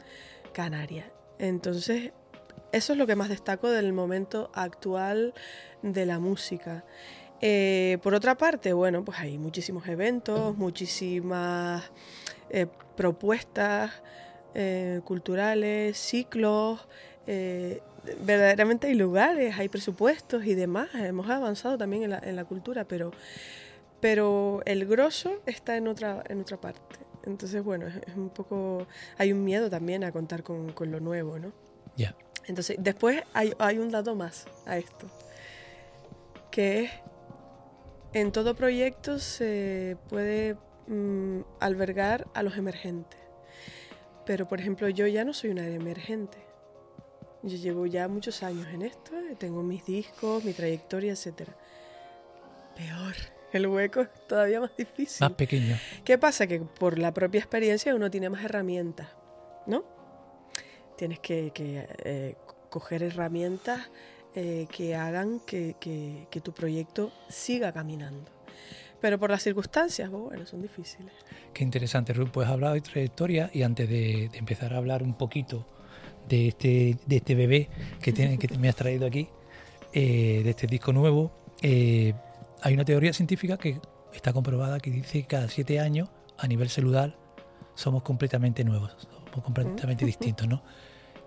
canaria. Entonces, eso es lo que más destaco del momento actual de la música. Eh, por otra parte, bueno, pues hay muchísimos eventos, muchísimas eh, propuestas eh, culturales, ciclos, verdaderamente hay lugares, hay presupuestos y demás. Hemos avanzado también en la, en la cultura, pero, pero el grosso está en otra, en otra parte. Entonces, bueno, es, es un poco. Hay un miedo también a contar con, con lo nuevo, ¿no? Ya. Entonces, después hay, hay un dato más a esto, que es, en todo proyecto se puede mm, albergar a los emergentes. Pero, por ejemplo, yo ya no soy una emergente. Yo llevo ya muchos años en esto, tengo mis discos, mi trayectoria, etc. Peor, el hueco es todavía más difícil. Más pequeño. ¿Qué pasa? Que por la propia experiencia uno tiene más herramientas, ¿no? Tienes que, que, eh, coger herramientas eh, que hagan que, que- que tu proyecto siga caminando. Pero por las circunstancias, bueno, son difíciles. Qué interesante, Ruth. Pues has hablado de trayectoria y antes de, de empezar a hablar un poquito de este, de este bebé que, tiene, que me has traído aquí, eh, de este disco nuevo, eh, hay una teoría científica que está comprobada que dice que cada siete años, a nivel celular, somos completamente nuevos, somos completamente distintos, ¿no?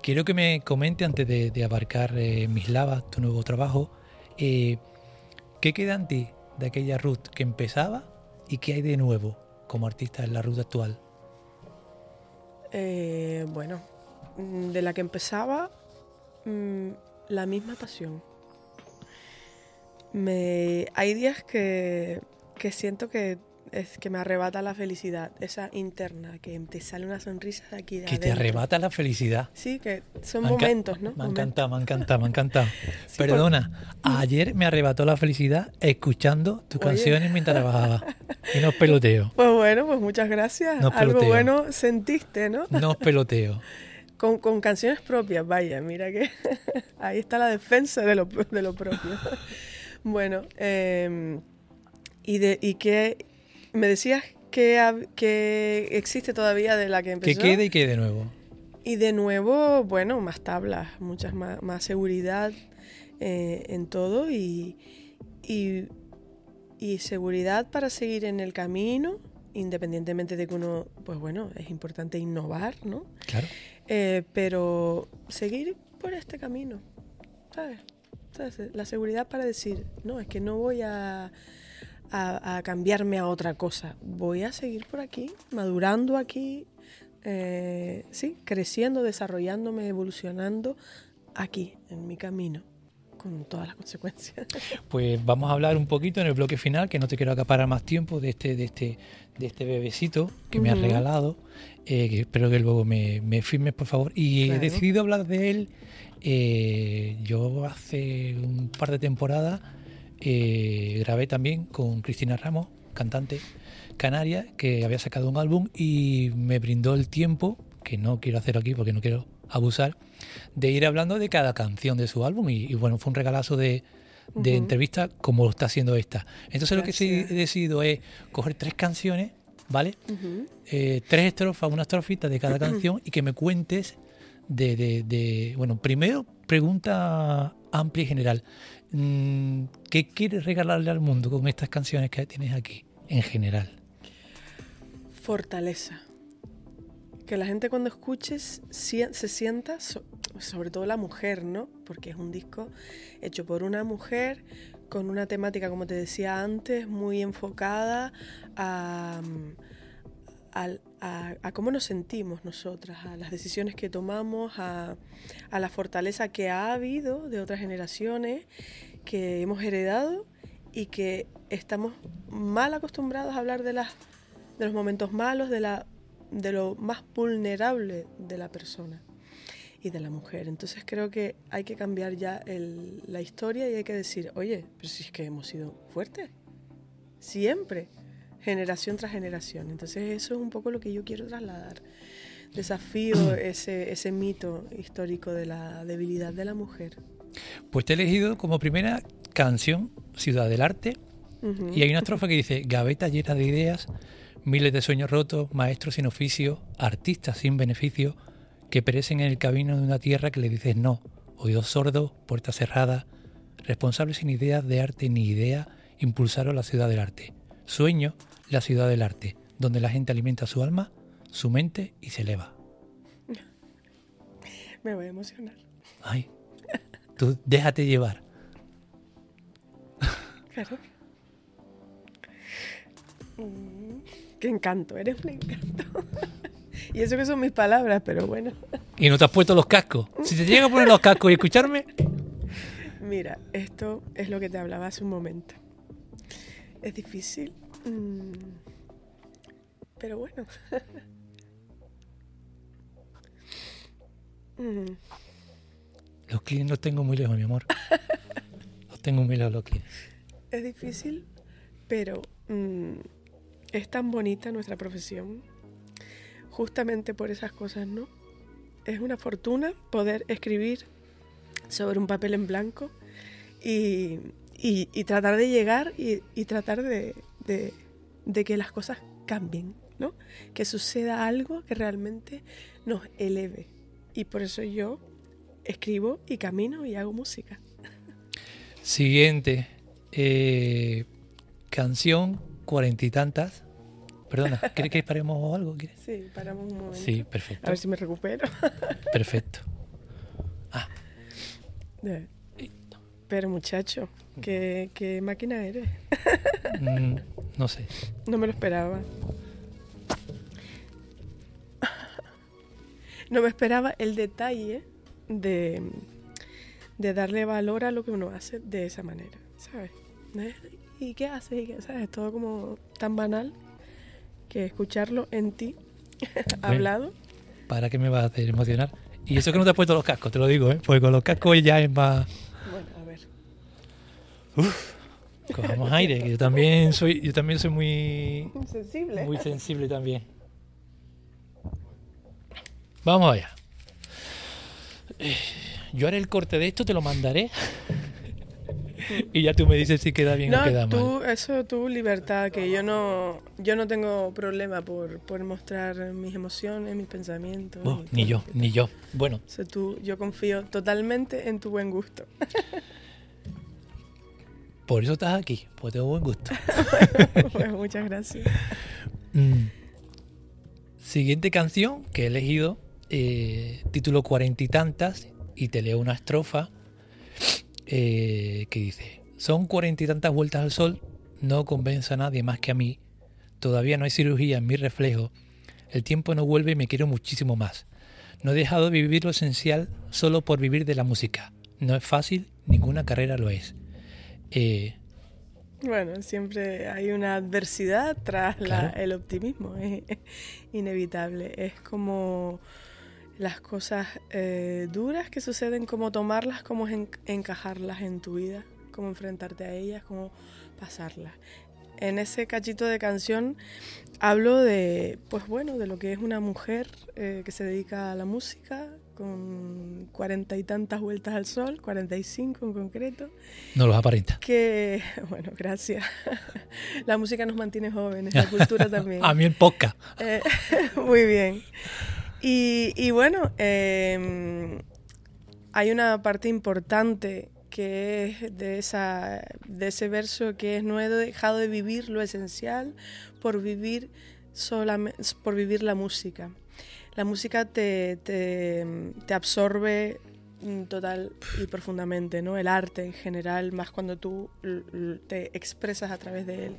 Quiero que me comente antes de, de abarcar eh, mis lavas, tu nuevo trabajo, eh, ¿qué queda en ti de aquella Ruth que empezaba y qué hay de nuevo como artista en la Ruth actual? Eh, bueno, de la que empezaba, mm, la misma pasión. Me, hay días que, que siento que es que me arrebata la felicidad, esa interna, que te sale una sonrisa de aquí de Que te arrebata la felicidad. Sí, que son Me momentos, ¿no? Me ha Momentos. encantado, me ha encantado, me ha encantado. Sí, Perdona, ayer me arrebató la felicidad escuchando tus Oye. canciones mientras trabajaba. Y no os peloteo, Pues bueno, pues muchas gracias. Algo peloteo. bueno sentiste, ¿no? no os peloteo. Con, con canciones propias, vaya, mira que ahí está la defensa de lo, de lo propio. bueno, eh, y, de, y que me decías que, que existe todavía de la que Que empezó. quede y quede de nuevo. Y de nuevo, bueno, más tablas, muchas más, más seguridad eh, en todo y, y, y seguridad para seguir en el camino, independientemente de que uno, pues bueno, es importante innovar, ¿no? Claro. Eh, pero seguir por este camino, ¿sabes? La seguridad para decir, no, es que no voy a, a, a cambiarme a otra cosa, voy a seguir por aquí, madurando aquí, eh, sí, creciendo, desarrollándome, evolucionando aquí, en mi camino, con todas las consecuencias. Pues vamos a hablar un poquito en el bloque final, que no te quiero acaparar más tiempo de este, de este, de este bebecito que me has regalado. eh, que espero que luego me, me firmes, por favor. Y he decidido hablar de él. eh, yo hace un par de temporadas eh, grabé también con Cristina Ramos, cantante canaria, que había sacado un álbum y me brindó el tiempo, que no quiero hacer aquí porque no quiero abusar, de ir hablando de cada canción de su álbum. Y, y bueno, fue un regalazo de, entrevista como lo está haciendo esta. Entonces lo que he decidido es coger tres canciones, ¿vale? Eh, tres estrofas, una estrofita de cada canción y que me cuentes de, de- de- bueno, primero pregunta amplia y general. Mm, ¿Qué quieres regalarle al mundo con estas canciones que tienes aquí en general? Fortaleza. Que la gente cuando escuches sie- se sienta, so- sobre todo la mujer, ¿no? Porque es un disco hecho por una mujer con una temática, como te decía antes, muy enfocada a, mm, a- a cómo nos sentimos nosotras, a las decisiones que tomamos, a, a la fortaleza que ha habido de otras generaciones, que hemos heredado y que estamos mal acostumbrados a hablar de las de los momentos malos, de, la, de lo más vulnerable de la persona y de la mujer. Entonces creo que hay que cambiar ya el- la historia y hay que decir, oye, pero si es que hemos sido fuertes, siempre, generación tras generación. Entonces eso es un poco lo que yo quiero trasladar. Desafío ese, ese mito histórico de la debilidad de la mujer. Pues te he elegido como primera canción Ciudad del Arte y hay una estrofa que dice Gaveta llena de ideas, miles de sueños rotos, maestros sin oficio, artistas sin beneficio, que perecen en el camino de una tierra que le dices no, oídos sordos, puertas cerradas, responsables sin ideas de arte ni idea, impulsaron la ciudad del arte. Sueño la ciudad del arte, donde la gente alimenta su alma, su mente y se eleva. Me voy a emocionar. Ay, tú déjate llevar. Claro. Mm, Qué encanto, eres un encanto. y eso que son mis palabras, pero bueno. Y no te has puesto los cascos. Si te llega a poner los cascos y escucharme, Mira, esto es lo que te hablaba hace un momento. Es difícil, mm, pero bueno. Mm, los clientes los tengo muy lejos, mi amor. Los tengo muy lejos los clientes. es difícil, pero mm, es tan bonita nuestra profesión. Justamente por esas cosas, ¿no? Es una fortuna poder escribir sobre un papel en blanco y, y- tratar de llegar y, tratar de, de- de que las cosas cambien, ¿no? Que suceda algo que realmente nos eleve. Y por eso yo escribo y camino y hago música. Siguiente. eh, canción, cuarenta y tantas. Perdona, ¿quieres que paremos o algo? ¿Quieres? Sí, paramos un momento. Sí, A perfecto. ver si me recupero. Perfecto. Eh, Pero muchacho, ¿qué, qué máquina eres? Mm, no sé. No me lo esperaba. No me esperaba el detalle de, de darle valor a lo que uno hace de esa manera, ¿sabes? ¿Y qué haces? ¿Y qué? ¿Sabes? Todo como tan banal que escucharlo en ti, hablado. ¿Para qué me vas a hacer emocionar? Y eso que no te has puesto los cascos, te lo digo, ¿eh? Porque con los cascos ya es más... Bueno, a ver. Cojamos aire, que yo también soy, yo también soy muy, Sensible. muy sensible también. Vamos allá. Eh, Yo haré el corte de esto, te lo mandaré. Y ya tú me dices si queda bien o queda mal. tú, eso tu libertad, que yo no, yo no tengo problema por, por mostrar mis emociones, mis pensamientos. Oh, ni yo, ni yo. Bueno, O sea, tú, yo confío totalmente en tu buen gusto. por eso estás aquí, pues tengo buen gusto. Pues muchas gracias. Mm. Siguiente canción que he elegido, eh, título cuarenta y tantas, y te leo una estrofa eh, que dice, son cuarenta y tantas vueltas al sol, no convence a nadie más que a mí, todavía no hay cirugía en mi reflejo, el tiempo no vuelve y me quiero muchísimo más. No he dejado de vivir lo esencial solo por vivir de la música. No es fácil, ninguna carrera lo es. Eh, Bueno, siempre hay una adversidad tras la- el optimismo, es inevitable. Es como las cosas eh, duras que suceden, como tomarlas, como en- encajarlas en tu vida, como enfrentarte a ellas, como pasarlas. En ese cachito de canción hablo de, pues bueno, de lo que es una mujer eh, que se dedica a la música, con cuarenta y tantas vueltas al sol, 45 en concreto, no los aparenta. que, bueno, gracias. La música nos mantiene jóvenes, la cultura también. A mí el podcast. Eh, muy bien. Y, bueno, eh, hay una parte importante que es de, esa, de ese verso que es no he dejado de vivir lo esencial por vivir, solamente, por vivir la música. La música te, te, te absorbe mm, total y profundamente, ¿no? El arte en general, más cuando tú te expresas a través de él.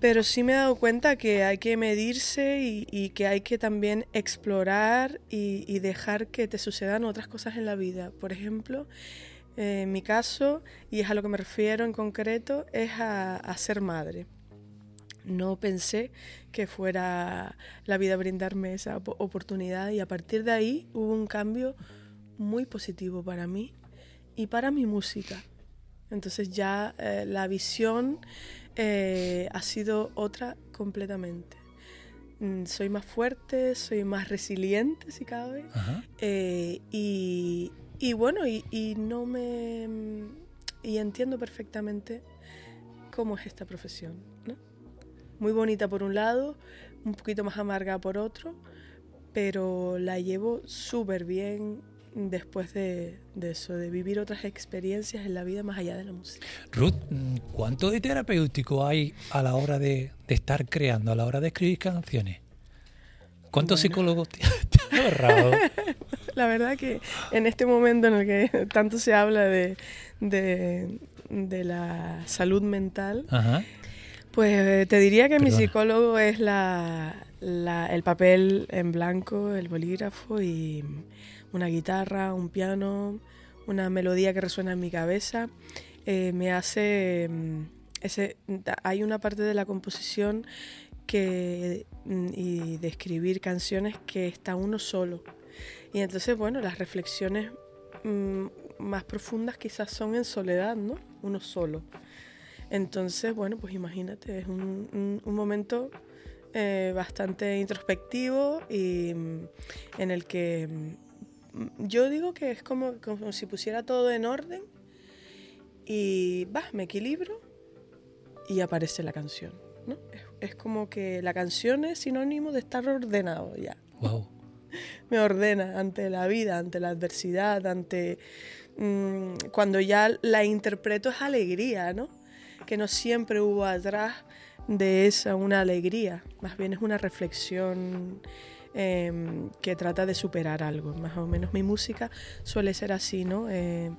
Pero sí me he dado cuenta que hay que medirse y, que hay que también explorar y, dejar que te sucedan otras cosas en la vida. Por ejemplo, eh, en mi caso, y es a lo que me refiero en concreto, es a, ser madre. No pensé que fuera la vida a brindarme esa op- oportunidad y a partir de ahí hubo un cambio muy positivo para mí y para mi música. Entonces ya eh, la visión eh, ha sido otra completamente. Mm, Soy más fuerte, soy más resiliente si cabe. Eh, y, y bueno, y, y no me. Y entiendo perfectamente cómo es esta profesión. ¿no? Muy bonita por un lado, un poquito más amarga por otro, pero la llevo súper bien después de, de eso, de vivir otras experiencias en la vida más allá de la música. Ruth, mm, ¿cuánto de terapéutico hay a la hora de, de estar creando, a la hora de escribir canciones? ¿Cuántos Bueno. psicólogos te, te ahorrado? La verdad que en este momento en el que tanto se habla de, de, de la salud mental, Ajá. Pues eh, te diría que mi psicólogo es la, la- el papel en blanco, el bolígrafo y una guitarra, un piano, una melodía que resuena en mi cabeza, eh, me hace... mm, Ese, hay una parte de la composición que, mm, y de escribir canciones que está uno solo. Y entonces, bueno, las reflexiones mm, más profundas quizás son en soledad, ¿no? Uno solo. Entonces, bueno, pues imagínate, es un, un- momento eh, bastante introspectivo y en el que yo digo que es como, como si pusiera todo en orden y va, me equilibro y aparece la canción. ¿no? Es, es como que la canción es sinónimo de estar ordenado ya Wow. me ordena ante la vida, ante la adversidad, ante mm, cuando ya la interpreto es alegría, ¿no? Que no siempre hubo atrás de esa una alegría, más bien es una reflexión em, que trata de superar algo. Más o menos mi música suele ser así, ¿no? Eh,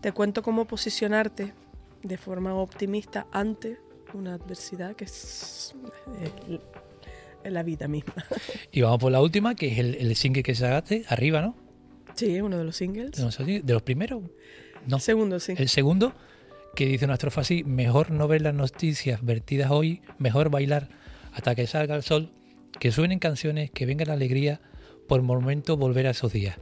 te cuento cómo posicionarte de forma optimista ante una adversidad que es eh, la vida misma. Y vamos por la última, que es el, el single que sacaste, arriba, ¿no? Sí, uno de los singles. No sé, De los primeros. No. Segundo, sí. El segundo, que dice una estrofa así, mejor no ver las noticias vertidas hoy, mejor bailar hasta que salga el sol, que suenen canciones, que venga la alegría, por momento volver a esos días.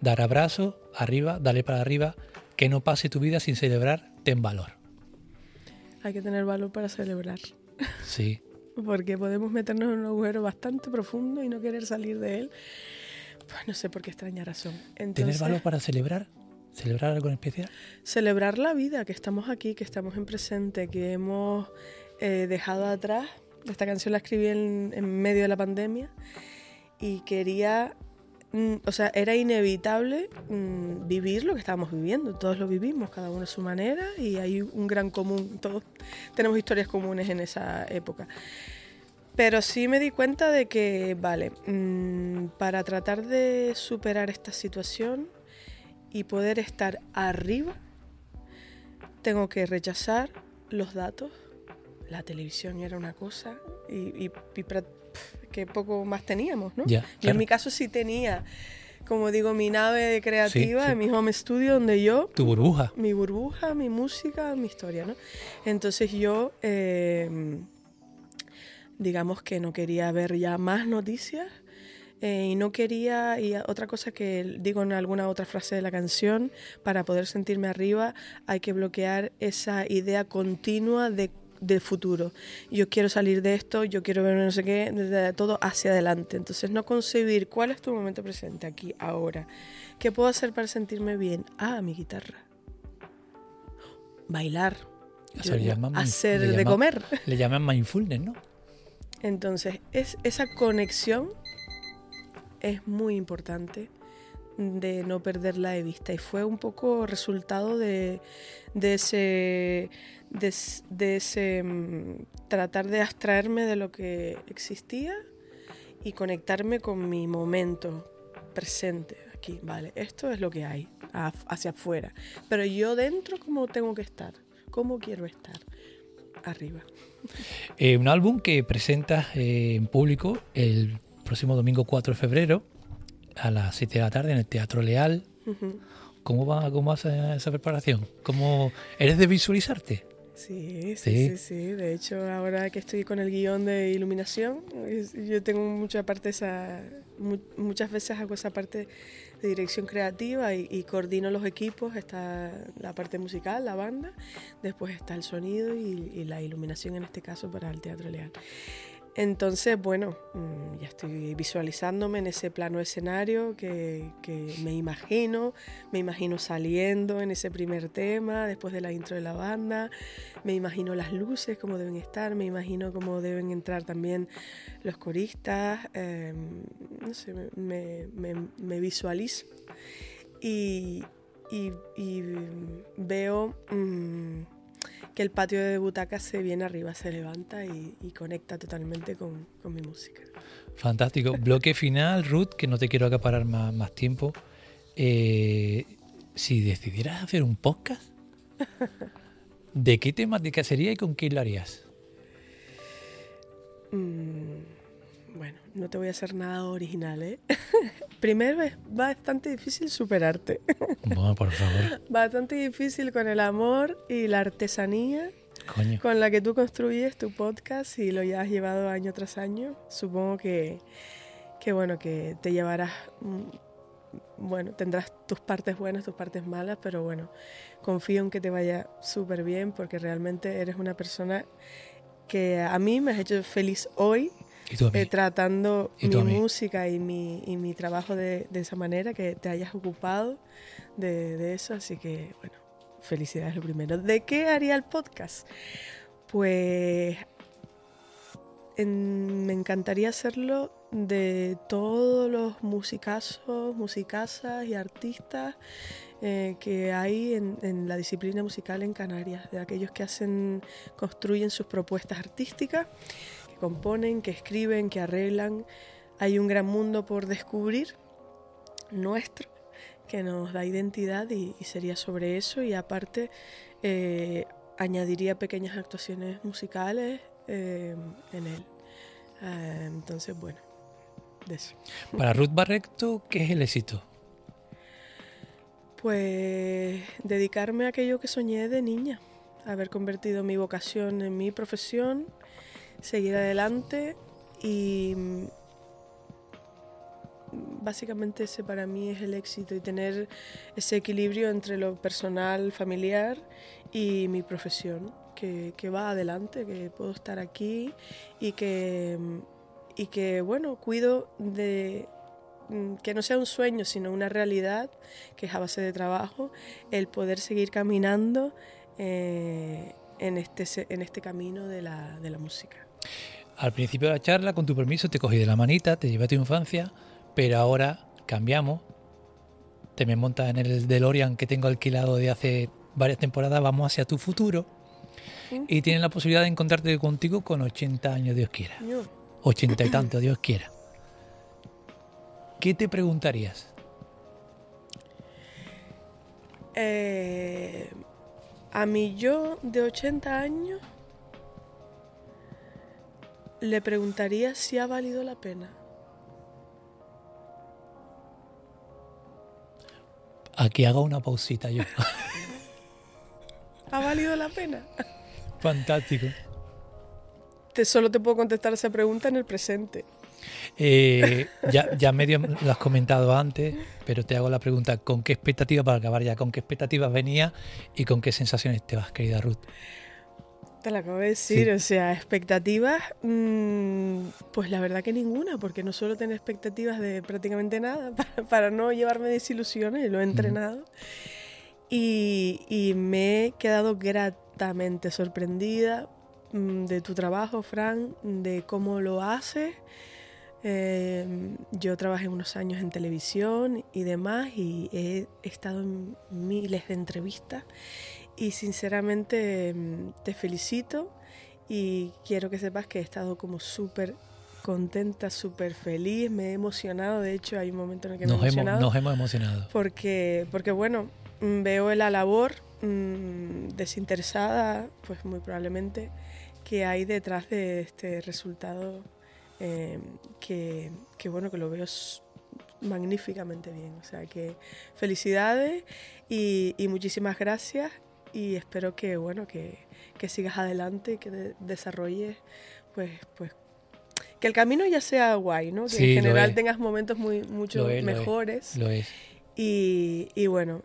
Dar abrazos, arriba, dale para arriba, que no pase tu vida sin celebrar, ten valor. Hay que tener valor para celebrar. Sí, Porque podemos meternos en un agujero bastante profundo y no querer salir de él. Pues no sé por qué extraña razón. tener Entonces, valor para celebrar, celebrar algo en especial. celebrar la vida, que estamos aquí, que estamos en presente, que hemos eh, dejado atrás. Esta canción la escribí en, medio de la pandemia y quería, mm, o sea, era inevitable mm, vivir lo que estábamos viviendo. Todos lo vivimos, cada uno a su manera y hay un gran común. Todos tenemos historias comunes en esa época. Pero sí me di cuenta de que, vale, mm, para tratar de superar esta situación y poder estar arriba, tengo que rechazar los datos. La televisión era una cosa y, y- y pra- pf, que poco más teníamos, ¿no? Yo claro. en mi caso sí tenía, como digo, mi nave creativa, sí. en mi home studio donde yo Tu burbuja. mi burbuja, mi música, mi historia, ¿no? Entonces yo, eh, digamos que no quería ver ya más noticias eh, y no quería, y otra cosa que digo en alguna otra frase de la canción, para poder sentirme arriba hay que bloquear esa idea continua de del futuro. Yo quiero salir de esto, yo quiero ver no sé qué, desde todo hacia adelante. Entonces no concebir cuál es tu momento presente aquí, ahora. ¿Qué puedo hacer para sentirme bien? Ah, mi guitarra bailar, yo- llaman- hacer de comer. Le llaman mindfulness, ¿no? Entonces, es, esa conexión es muy importante de no perderla de vista y fue un poco resultado de, de ese, de, s- de ese mm, tratar de abstraerme de lo que existía y conectarme con mi momento presente aquí, vale, esto es lo que hay hacia afuera, pero yo dentro cómo tengo que estar, cómo quiero estar arriba. Eh, un álbum que presentas eh, en público el próximo domingo 4 de febrero a las 7 de la tarde en el Teatro Leal. Ujú. ¿Cómo va cómo hace esa preparación? ¿Cómo eres de visualizarte? Sí, sí, Sí. sí, sí, De hecho, ahora que estoy con el guion de iluminación, yo tengo mucha parte esa, mu- muchas veces hago esa parte de dirección creativa y, y coordino los equipos. Está la parte musical, la banda, después está el sonido y, y la iluminación en este caso para el Teatro Leal. Entonces, bueno, mm, ya estoy visualizándome en ese plano escenario que, me imagino, me imagino saliendo en ese primer tema, después de la intro de la banda, me imagino las luces, cómo deben estar, me imagino cómo deben entrar también los coristas, eh, no sé, me, visualizo y veo mm, que el patio de butacas se viene arriba, se levanta y, y conecta totalmente con, con mi música. Fantástico. Bloque final, Ruth, que no te quiero acaparar más, más tiempo. Eh, si decidieras hacer un podcast, ¿de qué temática sería y con quién lo harías? Mm, Bueno, no te voy a hacer nada original, ¿eh? Primero es bastante difícil superarte. Bueno, por favor. Bastante difícil con el amor y la artesanía Coño. con la que tú construyes tu podcast y lo ya has llevado año tras año. Supongo que, que bueno, que te llevarás, mm, bueno, tendrás tus partes buenas, tus partes malas, pero bueno, confío en que te vaya súper bien porque realmente eres una persona que a mí me has hecho feliz hoy. Eh, tratando mi música y mi, y mi trabajo de, de esa manera, que te hayas ocupado de, de eso. Así que, bueno, felicidades lo primero. ¿De qué haría el podcast? Pues en- me encantaría hacerlo de todos los musicazos, musicazas y artistas eh, que hay en, en la disciplina musical en Canarias, de aquellos que hacen, construyen sus propuestas artísticas, componen, que escriben, que arreglan. Hay un gran mundo por descubrir, nuestro, que nos da identidad y, y sería sobre eso y aparte eh, añadiría pequeñas actuaciones musicales eh, en él. Ah, entonces, bueno, de eso. Para Ruth Barreto, ¿qué es el éxito? Pues dedicarme a aquello que soñé de niña, haber convertido mi vocación en mi profesión, seguir adelante y mm, básicamente ese para mí es el éxito y tener ese equilibrio entre lo personal, familiar y mi profesión, que, va adelante, que puedo estar aquí y que, mm, y que bueno, cuido de mm, que no sea un sueño, sino una realidad, que es a base de trabajo, el poder seguir caminando eh, en, este, en este camino de la, de la música. Al principio de la charla, con tu permiso, te cogí de la manita, te llevé a tu infancia, pero ahora cambiamos. Te me montas en el DeLorean que tengo alquilado de hace varias temporadas, vamos hacia tu futuro y tienes la posibilidad de encontrarte contigo con 80 años, Dios quiera. Yo, 80 y tanto, Dios quiera. ¿Qué te preguntarías? eh, a mi yo de 80 años le preguntaría si ha valido la pena. Aquí hago una pausita yo. ¿Ha valido la pena? Fantástico. Te, solo te puedo contestar esa pregunta en el presente. Eh, ya, ya medio lo has comentado antes, pero te hago la pregunta, ¿con qué expectativas, para acabar ya, con qué expectativas venía y con qué sensaciones te vas, querida Ruth? Te lo acabo de decir, Sí. o sea, expectativas, mm, pues la verdad que ninguna, porque no suelo tener expectativas de prácticamente nada para, para no llevarme desilusiones, lo he entrenado. Y, y me he quedado gratamente sorprendida mm, de tu trabajo, Fran, de cómo lo haces. Eh, yo trabajé unos años en televisión y demás y he estado en miles de entrevistas y sinceramente mm, te felicito y quiero que sepas que he estado como súper contenta, súper feliz, me he emocionado, de hecho hay un momento en el que me he Nos hemos, emocionado nos hemos emocionado. porque, porque bueno, mm, veo la labor mm, desinteresada, pues muy probablemente, que hay detrás de este resultado eh, que, que, bueno, que lo veo magníficamente bien. O sea que felicidades y, y muchísimas gracias y espero que, bueno, que, que sigas adelante que de- desarrolles, pues, pues, que el camino ya sea guay, ¿no? Que Sí, en general tengas momentos muy mucho Lo es, lo es. mejores. Lo es. Y, bueno,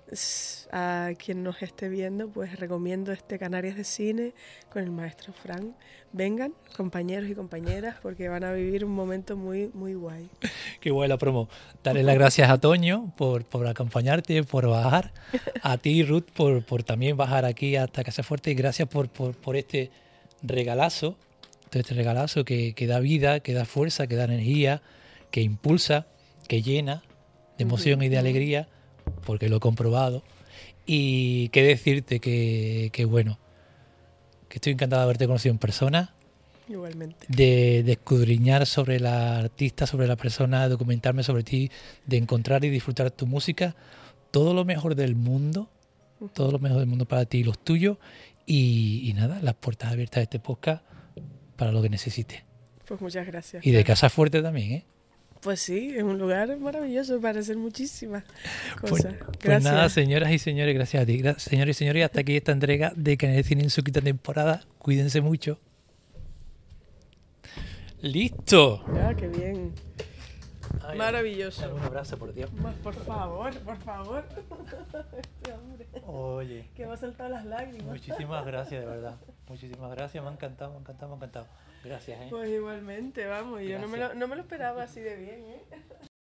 a quien nos esté viendo, pues recomiendo este Canarias de Cine con el maestro Frank. Vengan, compañeros y compañeras, porque van a vivir un momento muy, muy guay. Qué buena promo. Darle las gracias a Toño por, por acompañarte, por bajar. A ti, Ruth, por, por también bajar aquí hasta Casa Fuerte. Y gracias por, por, por este regalazo, este regalazo que, que da vida, que da fuerza, que da energía, que impulsa, que llena de emoción y de alegría, porque lo he comprobado. Y qué decirte que, que bueno, que estoy encantado de haberte conocido en persona Igualmente. de, de escudriñar sobre la artista, sobre la persona, de documentarme sobre ti, de encontrar y disfrutar tu música, todo lo mejor del mundo, todo lo mejor del mundo para ti y los tuyos, y, y nada, las puertas abiertas de este podcast para lo que necesites. Pues muchas gracias. Y de Casa Fuerte también, ¿eh? Pues sí, es un lugar maravilloso para hacer muchísimas Pues, cosas. pues gracias. nada, señoras y señores, gracias a ti. Gra- señores y señores, hasta aquí esta entrega de Canal Cine en su quinta temporada. Cuídense mucho. ¡Listo! Ah, qué bien. Ay, Maravilloso. dame Un abrazo, por Dios. Por favor, por favor. Este hombre Oye, que me ha saltado las lágrimas. muchísimas gracias, de verdad. Muchísimas gracias, me ha encantado, me ha encantado, me ha encantado. Gracias, ¿eh? Pues igualmente, vamos, yo no me, lo, no me lo esperaba así de bien, ¿eh?